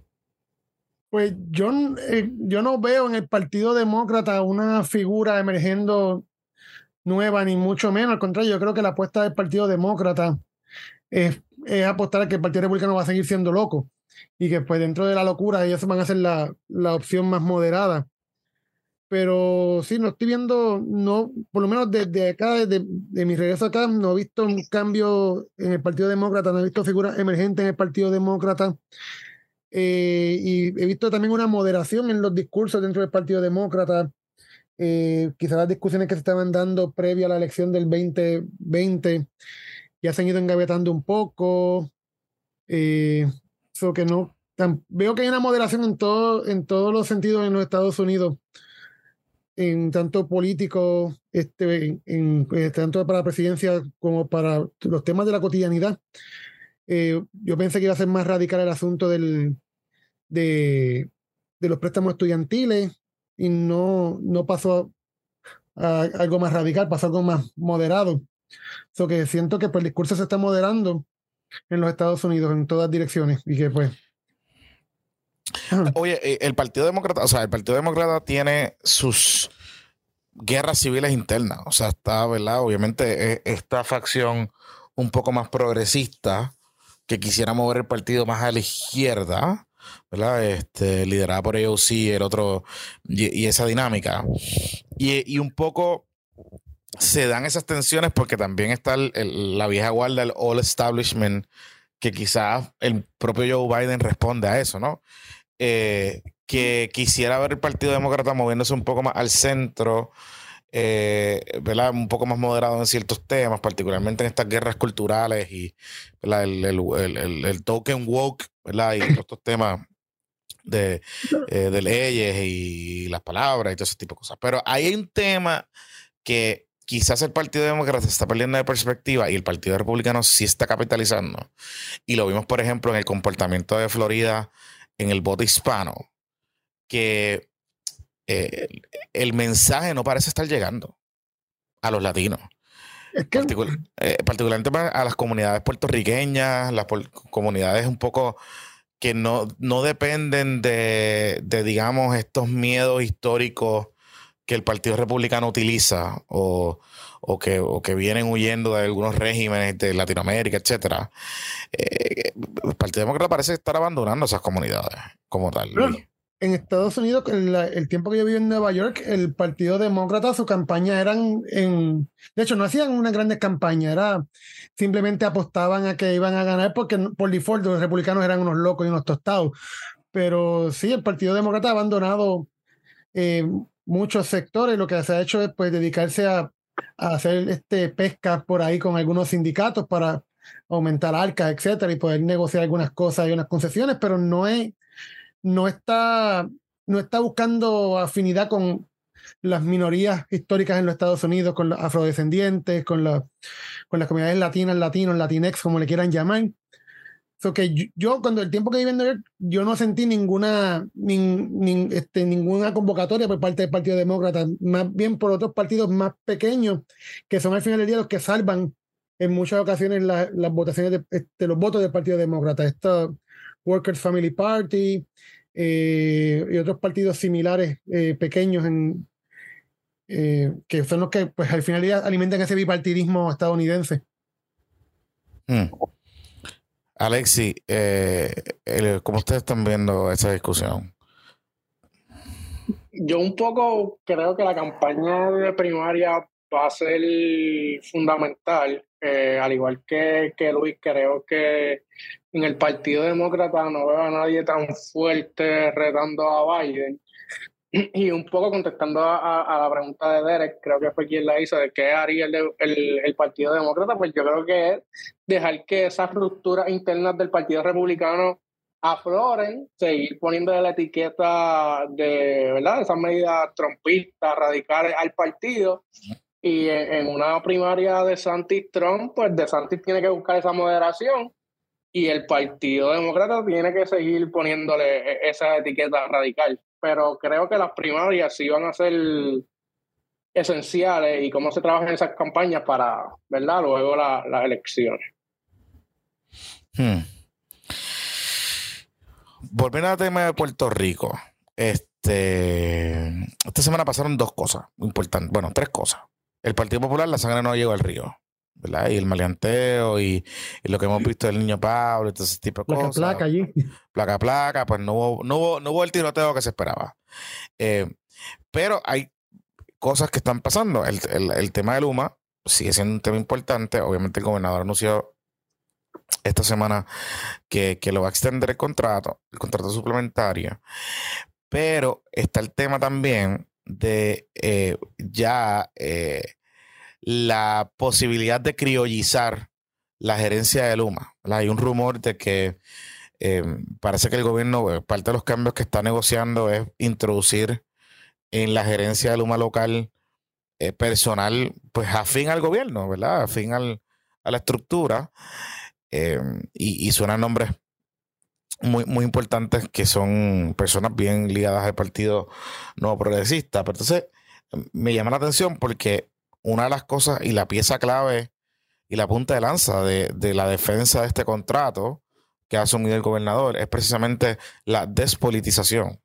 Pues yo, eh, yo no veo en el Partido Demócrata una figura emergiendo nueva, ni mucho menos. Al contrario, yo creo que la apuesta del Partido Demócrata es, apostar a que el Partido Republicano va a seguir siendo loco y que pues dentro de la locura ellos van a ser la, la opción más moderada pero sí, no estoy viendo, no, por lo menos desde acá, desde de mi regreso acá, no he visto un cambio en el Partido Demócrata, no he visto figuras emergentes en el Partido Demócrata. Eh, y he visto también una moderación en los discursos dentro del Partido Demócrata. Eh, quizás las discusiones que se estaban dando previa a la elección del 2020 ya se han ido engavetando un poco. Eh, que no, veo que hay una moderación en, todo, en todos los sentidos en los Estados Unidos en tanto político, este, en, eh, tanto para la presidencia como para los temas de la cotidianidad. Eh, yo pensé que iba a ser más radical el asunto del, de, de los préstamos estudiantiles y no, no pasó a, algo más radical, pasó a algo más moderado. So que siento que pues, el discurso se está moderando en los Estados Unidos en todas direcciones y que pues
Oye, eh, el Partido Demócrata, o sea, el Partido Demócrata tiene sus guerras civiles internas. O sea, está, ¿verdad? Obviamente, e, esta facción un poco más progresista que quisiera mover el partido más a la izquierda, ¿verdad? Este, liderada por AOC, el otro, y, esa dinámica. Y, un poco se dan esas tensiones porque también está la vieja guardia, el all establishment que quizás el propio Joe Biden responde a eso, ¿no? Eh, que quisiera ver el Partido Demócrata moviéndose un poco más al centro, eh, ¿verdad? Un poco más moderado en ciertos temas, particularmente en estas guerras culturales y El, el, token woke, ¿verdad? Y estos temas de, eh, de leyes y las palabras y todo ese tipo de cosas. Pero hay un tema que quizás el Partido Demócrata está perdiendo de perspectiva y el Partido Republicano sí está capitalizando. Y lo vimos, por ejemplo, en el comportamiento de Florida en el voto hispano, que eh, el mensaje no parece estar llegando a los latinos. Eh, particularmente a las comunidades puertorriqueñas, las comunidades un poco que no, no dependen de, de, digamos, estos miedos históricos que el Partido Republicano utiliza o, o, que, o que vienen huyendo de algunos regímenes de Latinoamérica, etcétera. Eh, el Partido Demócrata parece estar abandonando esas comunidades como tal.
en Estados Unidos, el, el, tiempo que yo viví en Nueva York, el Partido Demócrata, su campaña eran en. De hecho, no hacían una grandes campaña, era simplemente apostaban a que iban a ganar porque por default los republicanos eran unos locos y unos tostados. Pero sí, el Partido Demócrata ha abandonado eh, muchos sectores. Lo que se ha hecho es pues, dedicarse a, hacer este, pesca por ahí con algunos sindicatos para aumentar arcas, etcétera, y poder negociar algunas cosas y unas concesiones, pero no es, no está, no está buscando afinidad con las minorías históricas en los Estados Unidos, con los afrodescendientes, con, la, con las comunidades latinas, latinos, latinex, como le quieran llamar que yo, cuando el tiempo que viví en yo no sentí ninguna, este, ninguna convocatoria por parte del Partido Demócrata, más bien por otros partidos más pequeños, que son al final del día los que salvan en muchas ocasiones las votaciones de, este, los votos del Partido Demócrata. Esto, Workers Family Party eh, y otros partidos similares eh, pequeños eh, que son los que pues, al final del día alimentan ese bipartidismo estadounidense.
Mm. Alexi, eh, ¿cómo ustedes están viendo esa discusión?
Yo un poco creo que la campaña de primaria va a ser fundamental. Eh, al igual que, que Luis, creo que en el Partido Demócrata no veo a nadie tan fuerte retando a Biden. Y un poco contestando a, la pregunta de Derek, creo que fue quien la hizo, de qué haría el, el, Partido Demócrata, pues yo creo que es dejar que esas rupturas internas del Partido Republicano afloren, seguir poniendo la etiqueta de, ¿verdad? Esas medidas trompistas, radicales al partido. Y en, una primaria de Santis Trump, pues de Santis tiene que buscar esa moderación y el Partido Demócrata tiene que seguir poniéndole e, esa etiqueta radical pero creo que las primarias sí van a ser esenciales y cómo se trabajan esas campañas para, ¿verdad? Luego las elecciones.
Hmm. Volviendo al tema de Puerto Rico, este, esta semana pasaron dos cosas importantes, bueno, tres cosas. El Partido Popular, la sangre no llegó al río. ¿Verdad? Y el maleanteo y, lo que hemos visto del niño Pablo y todo ese tipo de
placa,
cosas.
Placa, allí.
Placa, placa, pues no hubo, no hubo, no hubo el tiroteo que se esperaba. Eh, pero hay cosas que están pasando. El, el, tema de Luma sigue siendo un tema importante. Obviamente el gobernador anunció esta semana que, que lo va a extender el contrato, el contrato suplementario. Pero está el tema también de eh, ya eh, la posibilidad de criollizar la gerencia de Luma. Hay un rumor de que em, parece que el gobierno, eh, parte de los cambios que está negociando es introducir en la gerencia de Luma local eh, personal, pues afín al gobierno, ¿verdad? Afín al, a la estructura. Em, y, suenan nombres muy, muy importantes que son personas bien ligadas al Partido Nuevo Progresista. Pero entonces me llama la atención porque una de las cosas y la pieza clave y la punta de lanza de, la defensa de este contrato que ha asumido el gobernador es precisamente la despolitización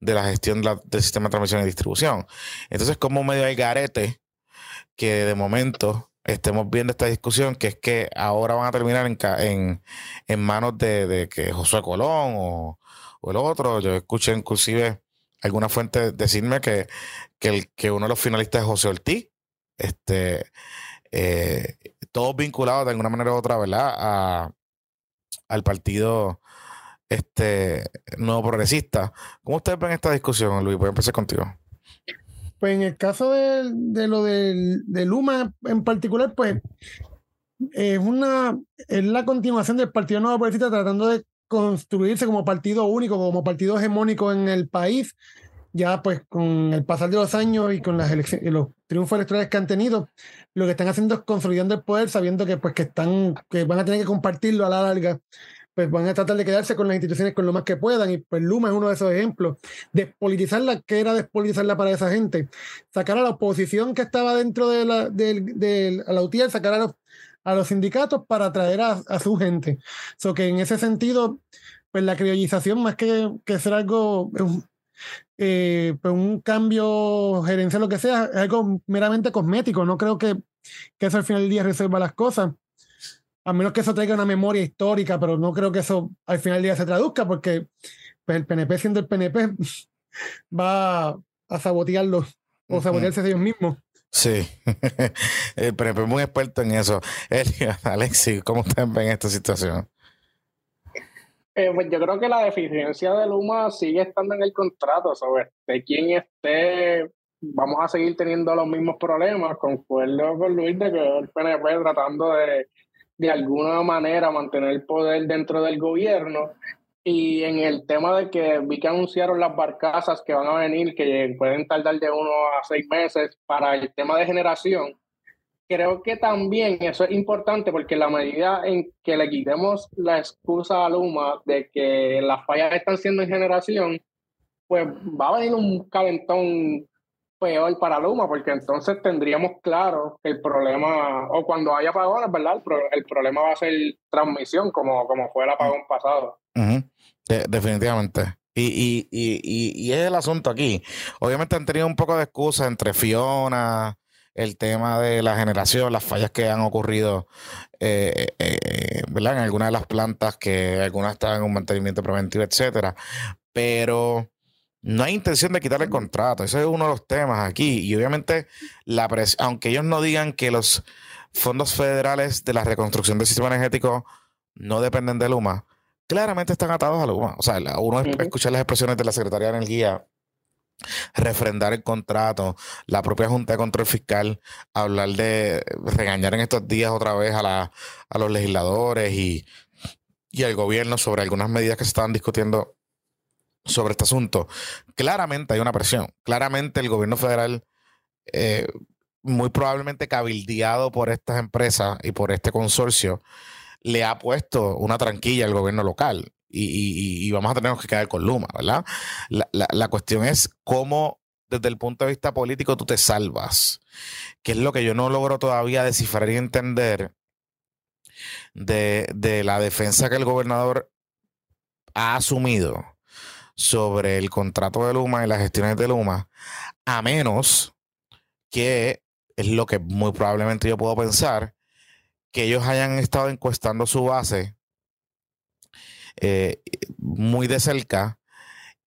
de la gestión del sistema de transmisión y distribución. Entonces, como medio hay garete que de momento estemos viendo esta discusión, que es que ahora van a terminar en, en, manos de, que José Colón o, el otro. Yo escuché inclusive alguna fuente decirme que, que, el, que uno de los finalistas es José Ortiz, este, eh, todos vinculados de alguna manera u otra, ¿verdad? A, al partido este nuevo progresista. ¿Cómo ustedes ven esta discusión, Luis? Voy a empezar contigo.
Pues en el caso de, de lo del, de Luma en particular, pues es una es la continuación del Partido Nuevo Progresista tratando de construirse como partido único, como partido hegemónico en el país. Ya pues con el pasar de los años y con las elecciones, los triunfos electorales que han tenido, lo que están haciendo es consolidando el poder, sabiendo que pues que están, que van a tener que compartirlo a la larga pues van a tratar de quedarse con las instituciones con lo más que puedan. Y pues Luma es uno de esos ejemplos. Despolitizarla, que era despolitizarla para esa gente? Sacar a la oposición que estaba dentro de la, de, la UTIER, sacar a los, a los sindicatos para atraer a, su gente. So que en ese sentido, pues la criollización, más que, que ser algo, eh, pues un cambio gerencial, lo que sea, es algo meramente cosmético. No creo que, que eso al final del día resuelva las cosas a menos que eso traiga una memoria histórica, pero no creo que eso al final del día se traduzca, porque pues, el PNP siendo el PNP va a sabotearlos o sabotearse ellos mismos.
Sí, el PNP es muy experto en eso. Alexi, ¿cómo ustedes ven esta situación?
Eh, pues yo creo que la deficiencia de Luma sigue estando en el contrato sobre de quién esté. Vamos a seguir teniendo los mismos problemas. Concuerdo con Luis de que el PNP tratando de de alguna manera mantener el poder dentro del gobierno. Y en el tema de que vi que anunciaron las barcazas que van a venir, que pueden tardar de uno a seis meses para el tema de generación, creo que también eso es importante porque la medida en que le quitemos la excusa a Luma de que las fallas están siendo en generación, pues va a venir un calentón peor para Luma, porque entonces tendríamos claro el problema, o cuando haya apagones, ¿verdad? El, problema va a ser transmisión, como, como fue el apagón pasado.
definitivamente. Y, y, y, y, es el asunto aquí. Obviamente han tenido un poco de excusa entre Fiona, el tema de la generación, las fallas que han ocurrido, eh, eh, ¿verdad? En algunas de las plantas que algunas están en un mantenimiento preventivo, etcétera. Pero no hay intención de quitarle el contrato. Ese es uno de los temas aquí. Y obviamente, la aunque ellos no digan que los fondos federales de la reconstrucción del sistema energético no dependen de Luma, claramente están atados a Luma. O sea, uno escucha las expresiones de la Secretaría de Energía refrendar el contrato, la propia Junta de Control Fiscal, hablar de regañar en estos días otra vez a, la, a los legisladores y, y al gobierno sobre algunas medidas que se estaban discutiendo sobre este asunto. Claramente hay una presión. Claramente el gobierno federal, eh, muy probablemente cabildeado por estas empresas y por este consorcio, le ha puesto una tranquilla al gobierno local. Y, vamos a tener que quedar con Luma, ¿verdad? La, cuestión es cómo, desde el punto de vista político, tú te salvas. Que es lo que yo no logro todavía descifrar y entender de, de la defensa que el gobernador ha asumido sobre el contrato de Luma y las gestiones de Luma, a menos que es lo que muy probablemente yo puedo pensar, que ellos hayan estado encuestando su base eh, muy de cerca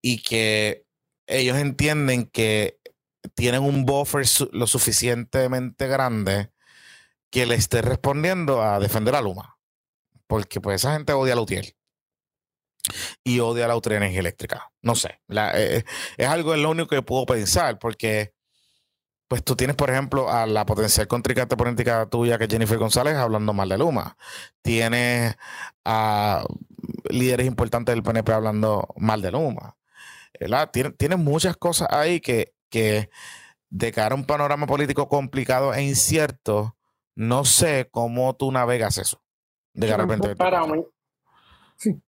y que ellos entienden que tienen un buffer lo suficientemente grande que le esté respondiendo a defender a Luma. Porque pues esa gente odia a Lutiel y odia la autoridad eléctrica. No sé. Eh, es algo es lo único que puedo pensar, porque pues tú tienes, por ejemplo, a la potencial contrincante política tuya, que es Jennifer González, hablando mal de Luma. Tienes a líderes importantes del PNP hablando mal de Luma. Tienes, tienes muchas cosas ahí que, que de cara a un panorama político complicado e incierto, no sé cómo tú navegas eso. De cara
Para mí,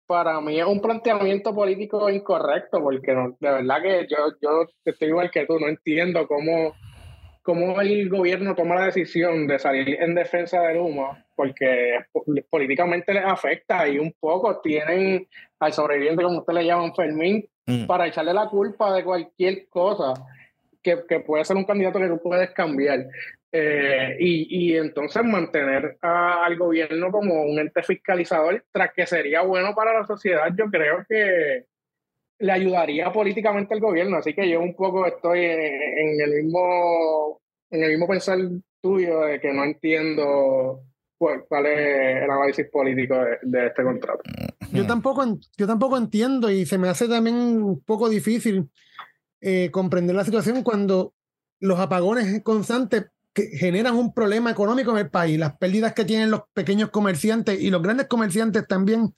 para mí es un planteamiento político incorrecto, porque de verdad que yo, yo estoy igual que tú, no entiendo cómo, cómo el gobierno toma la decisión de salir en defensa del humo, porque políticamente les afecta y un poco tienen al sobreviviente, como usted le llama, Fermín, mm. para echarle la culpa de cualquier cosa que, que puede ser un candidato que tú puedes cambiar. Eh, y, y, entonces mantener al gobierno como un ente fiscalizador, tras que sería bueno para la sociedad, yo creo que le ayudaría políticamente al gobierno. Así que yo un poco estoy en, el mismo en el mismo pensar tuyo de que no entiendo cuál, es el análisis político de, este contrato.
Yo tampoco, yo tampoco entiendo y se me hace también un poco difícil eh, comprender la situación cuando los apagones constantes generan un problema económico en el país, las pérdidas que tienen los pequeños comerciantes y los grandes comerciantes también,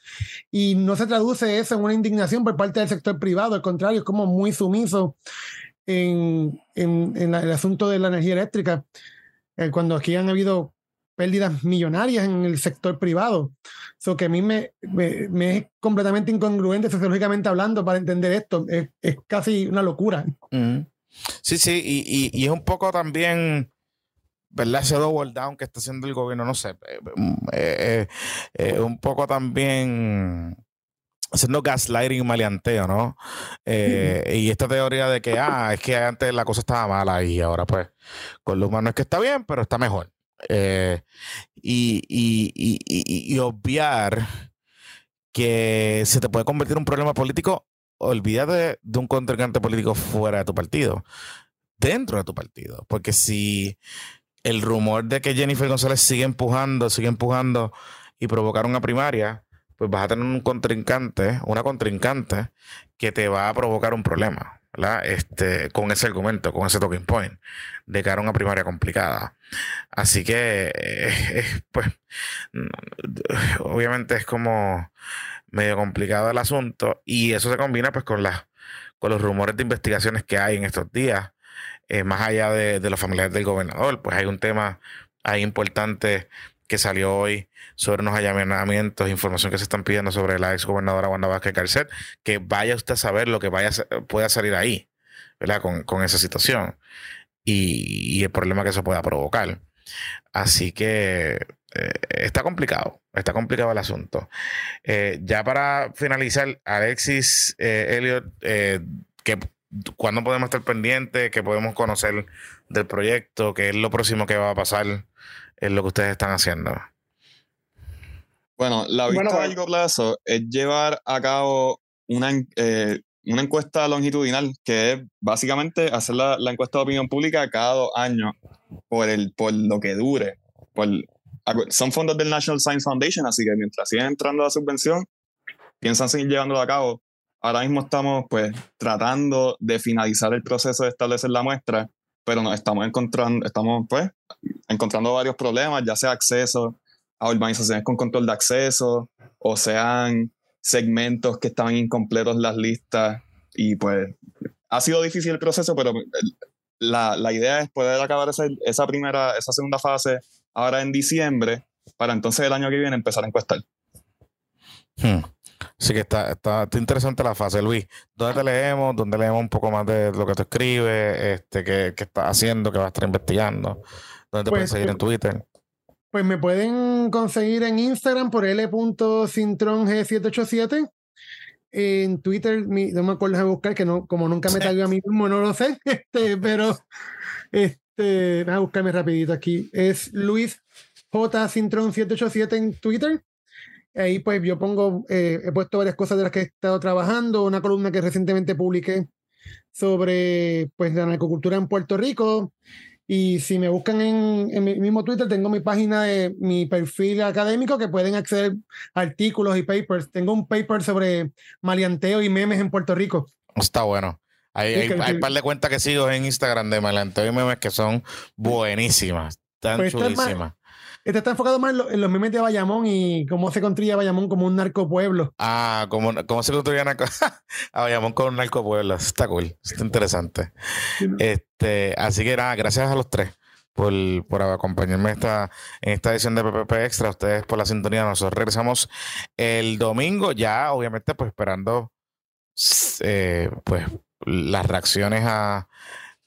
y no se traduce eso en una indignación por parte del sector privado, al contrario, es como muy sumiso en, en, el asunto de la energía eléctrica, eh, cuando aquí han habido pérdidas millonarias en el sector privado. Eso que a mí me, me, es completamente incongruente sociológicamente hablando para entender esto. Es, es casi una locura.
Sí, sí, y, y, y, es un poco también ¿verdad? Ese double down que está haciendo el gobierno, no sé, eh, eh, eh, un poco también haciendo gaslighting y maleanteo, ¿no? y esta teoría de que, ah, es que antes la cosa estaba mala y ahora pues con los humanos es que está bien, pero está mejor. y, y, obviar que se te puede convertir en un problema político, olvídate de un contrincante político fuera de tu partido, dentro de tu partido, porque si el rumor de que Jennifer González sigue empujando, sigue empujando y provocar una primaria, pues vas a tener un contrincante, una contrincante que te va a provocar un problema, ¿verdad? Este, con ese argumento, con ese talking point, de cara a una primaria complicada. Así que, eh, pues, obviamente es como medio complicado el asunto y eso se combina pues con con los rumores de investigaciones que hay en estos días eh, más allá de, los familiares del gobernador, pues hay un tema ahí importante que salió hoy sobre unos allanamientos, información que se están pidiendo sobre la ex gobernadora Wanda Vázquez Garcet, que vaya usted a saber lo que vaya pueda salir ahí, ¿verdad? Con, esa situación y, el problema que eso pueda provocar. Así que eh, está complicado, está complicado el asunto. Eh, ya para finalizar, Alexis Elliot, que ¿Cuándo podemos estar pendientes? ¿Qué podemos conocer del proyecto? ¿Qué es lo próximo que va a pasar en lo que ustedes están haciendo?
Bueno, la vista a largo plazo es llevar a cabo una, eh, una encuesta longitudinal, que es básicamente hacer la, encuesta de opinión pública cada dos años por, el, por lo que dure. son fondos del National Science Foundation, así que mientras siguen entrando la subvención, piensan seguir llevándolo a cabo ahora mismo estamos pues tratando de finalizar el proceso de establecer la muestra, pero nos estamos encontrando, estamos pues encontrando varios problemas, ya sea acceso a urbanizaciones con control de acceso, o sean segmentos que estaban incompletos las listas, y pues ha sido difícil el proceso, pero la, la idea es poder acabar esa, esa, primera, esa segunda fase ahora en diciembre, para entonces el año que viene empezar a encuestar.
Hmm. Sí que está, está, interesante la fase, Luis. ¿Dónde te leemos? ¿Dónde leemos un poco más de lo que tú escribes? Este, ¿qué, qué estás haciendo? ¿Qué vas a estar investigando? ¿Dónde te pueden pues, seguir en pues, Twitter?
Pues me pueden conseguir en Instagram por l.cintrong787. En Twitter, no me acuerdo de buscar, que no, como nunca me salió a mí mismo, no lo sé, este, pero este, voy a buscarme rapidito aquí. Es Luis J. Cintrón 787 en Twitter. Ahí pues yo pongo, eh, he puesto varias cosas de las que he estado trabajando, una columna que recientemente publiqué sobre pues la narcocultura en Puerto Rico. Y si me buscan en, en mi mismo Twitter, tengo mi página de mi perfil académico que pueden acceder a artículos y papers. Tengo un paper sobre maleanteo y memes en Puerto Rico.
Está bueno. Hay, hay, un par de cuentas que sigo en Instagram de maleanteo y memes que son buenísimas. Tan pues chulísimas.
Este está enfocado más en, los memes de Bayamón y cómo se construye Bayamón como un narcopueblo.
Ah, cómo, cómo se construye a Bayamón como un narcopueblo. Está cool, está interesante. Este, así que nada, gracias a los tres por, por acompañarme esta, en esta edición de PPP Extra. Ustedes por la sintonía. Nosotros regresamos el domingo, ya obviamente pues esperando eh, pues las reacciones a,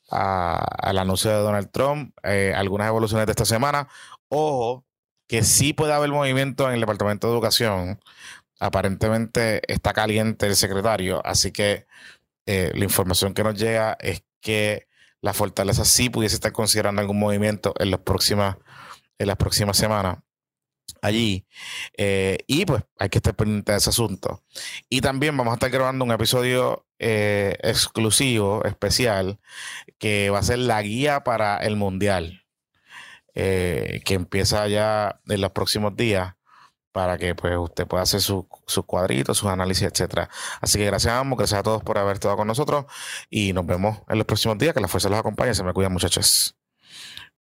al anuncio de Donald Trump, eh, algunas evoluciones de esta semana. Ojo, que sí puede haber movimiento en el Departamento de Educación. Aparentemente está caliente el secretario, así que eh, la información que nos llega es que la fortaleza sí pudiese estar considerando algún movimiento en las próximas, en las próximas semanas allí. Eh, y pues hay que estar pendiente de ese asunto. Y también vamos a estar grabando un episodio eh, exclusivo, especial, que va a ser la guía para el Mundial. Eh, que empieza ya en los próximos días para que pues usted pueda hacer sus cuadritos, sus análisis, etcétera. Así que gracias a ambos, gracias a todos por haber estado con nosotros y nos vemos en los próximos días. Que la fuerza los acompañe. Se me cuidan, muchachos.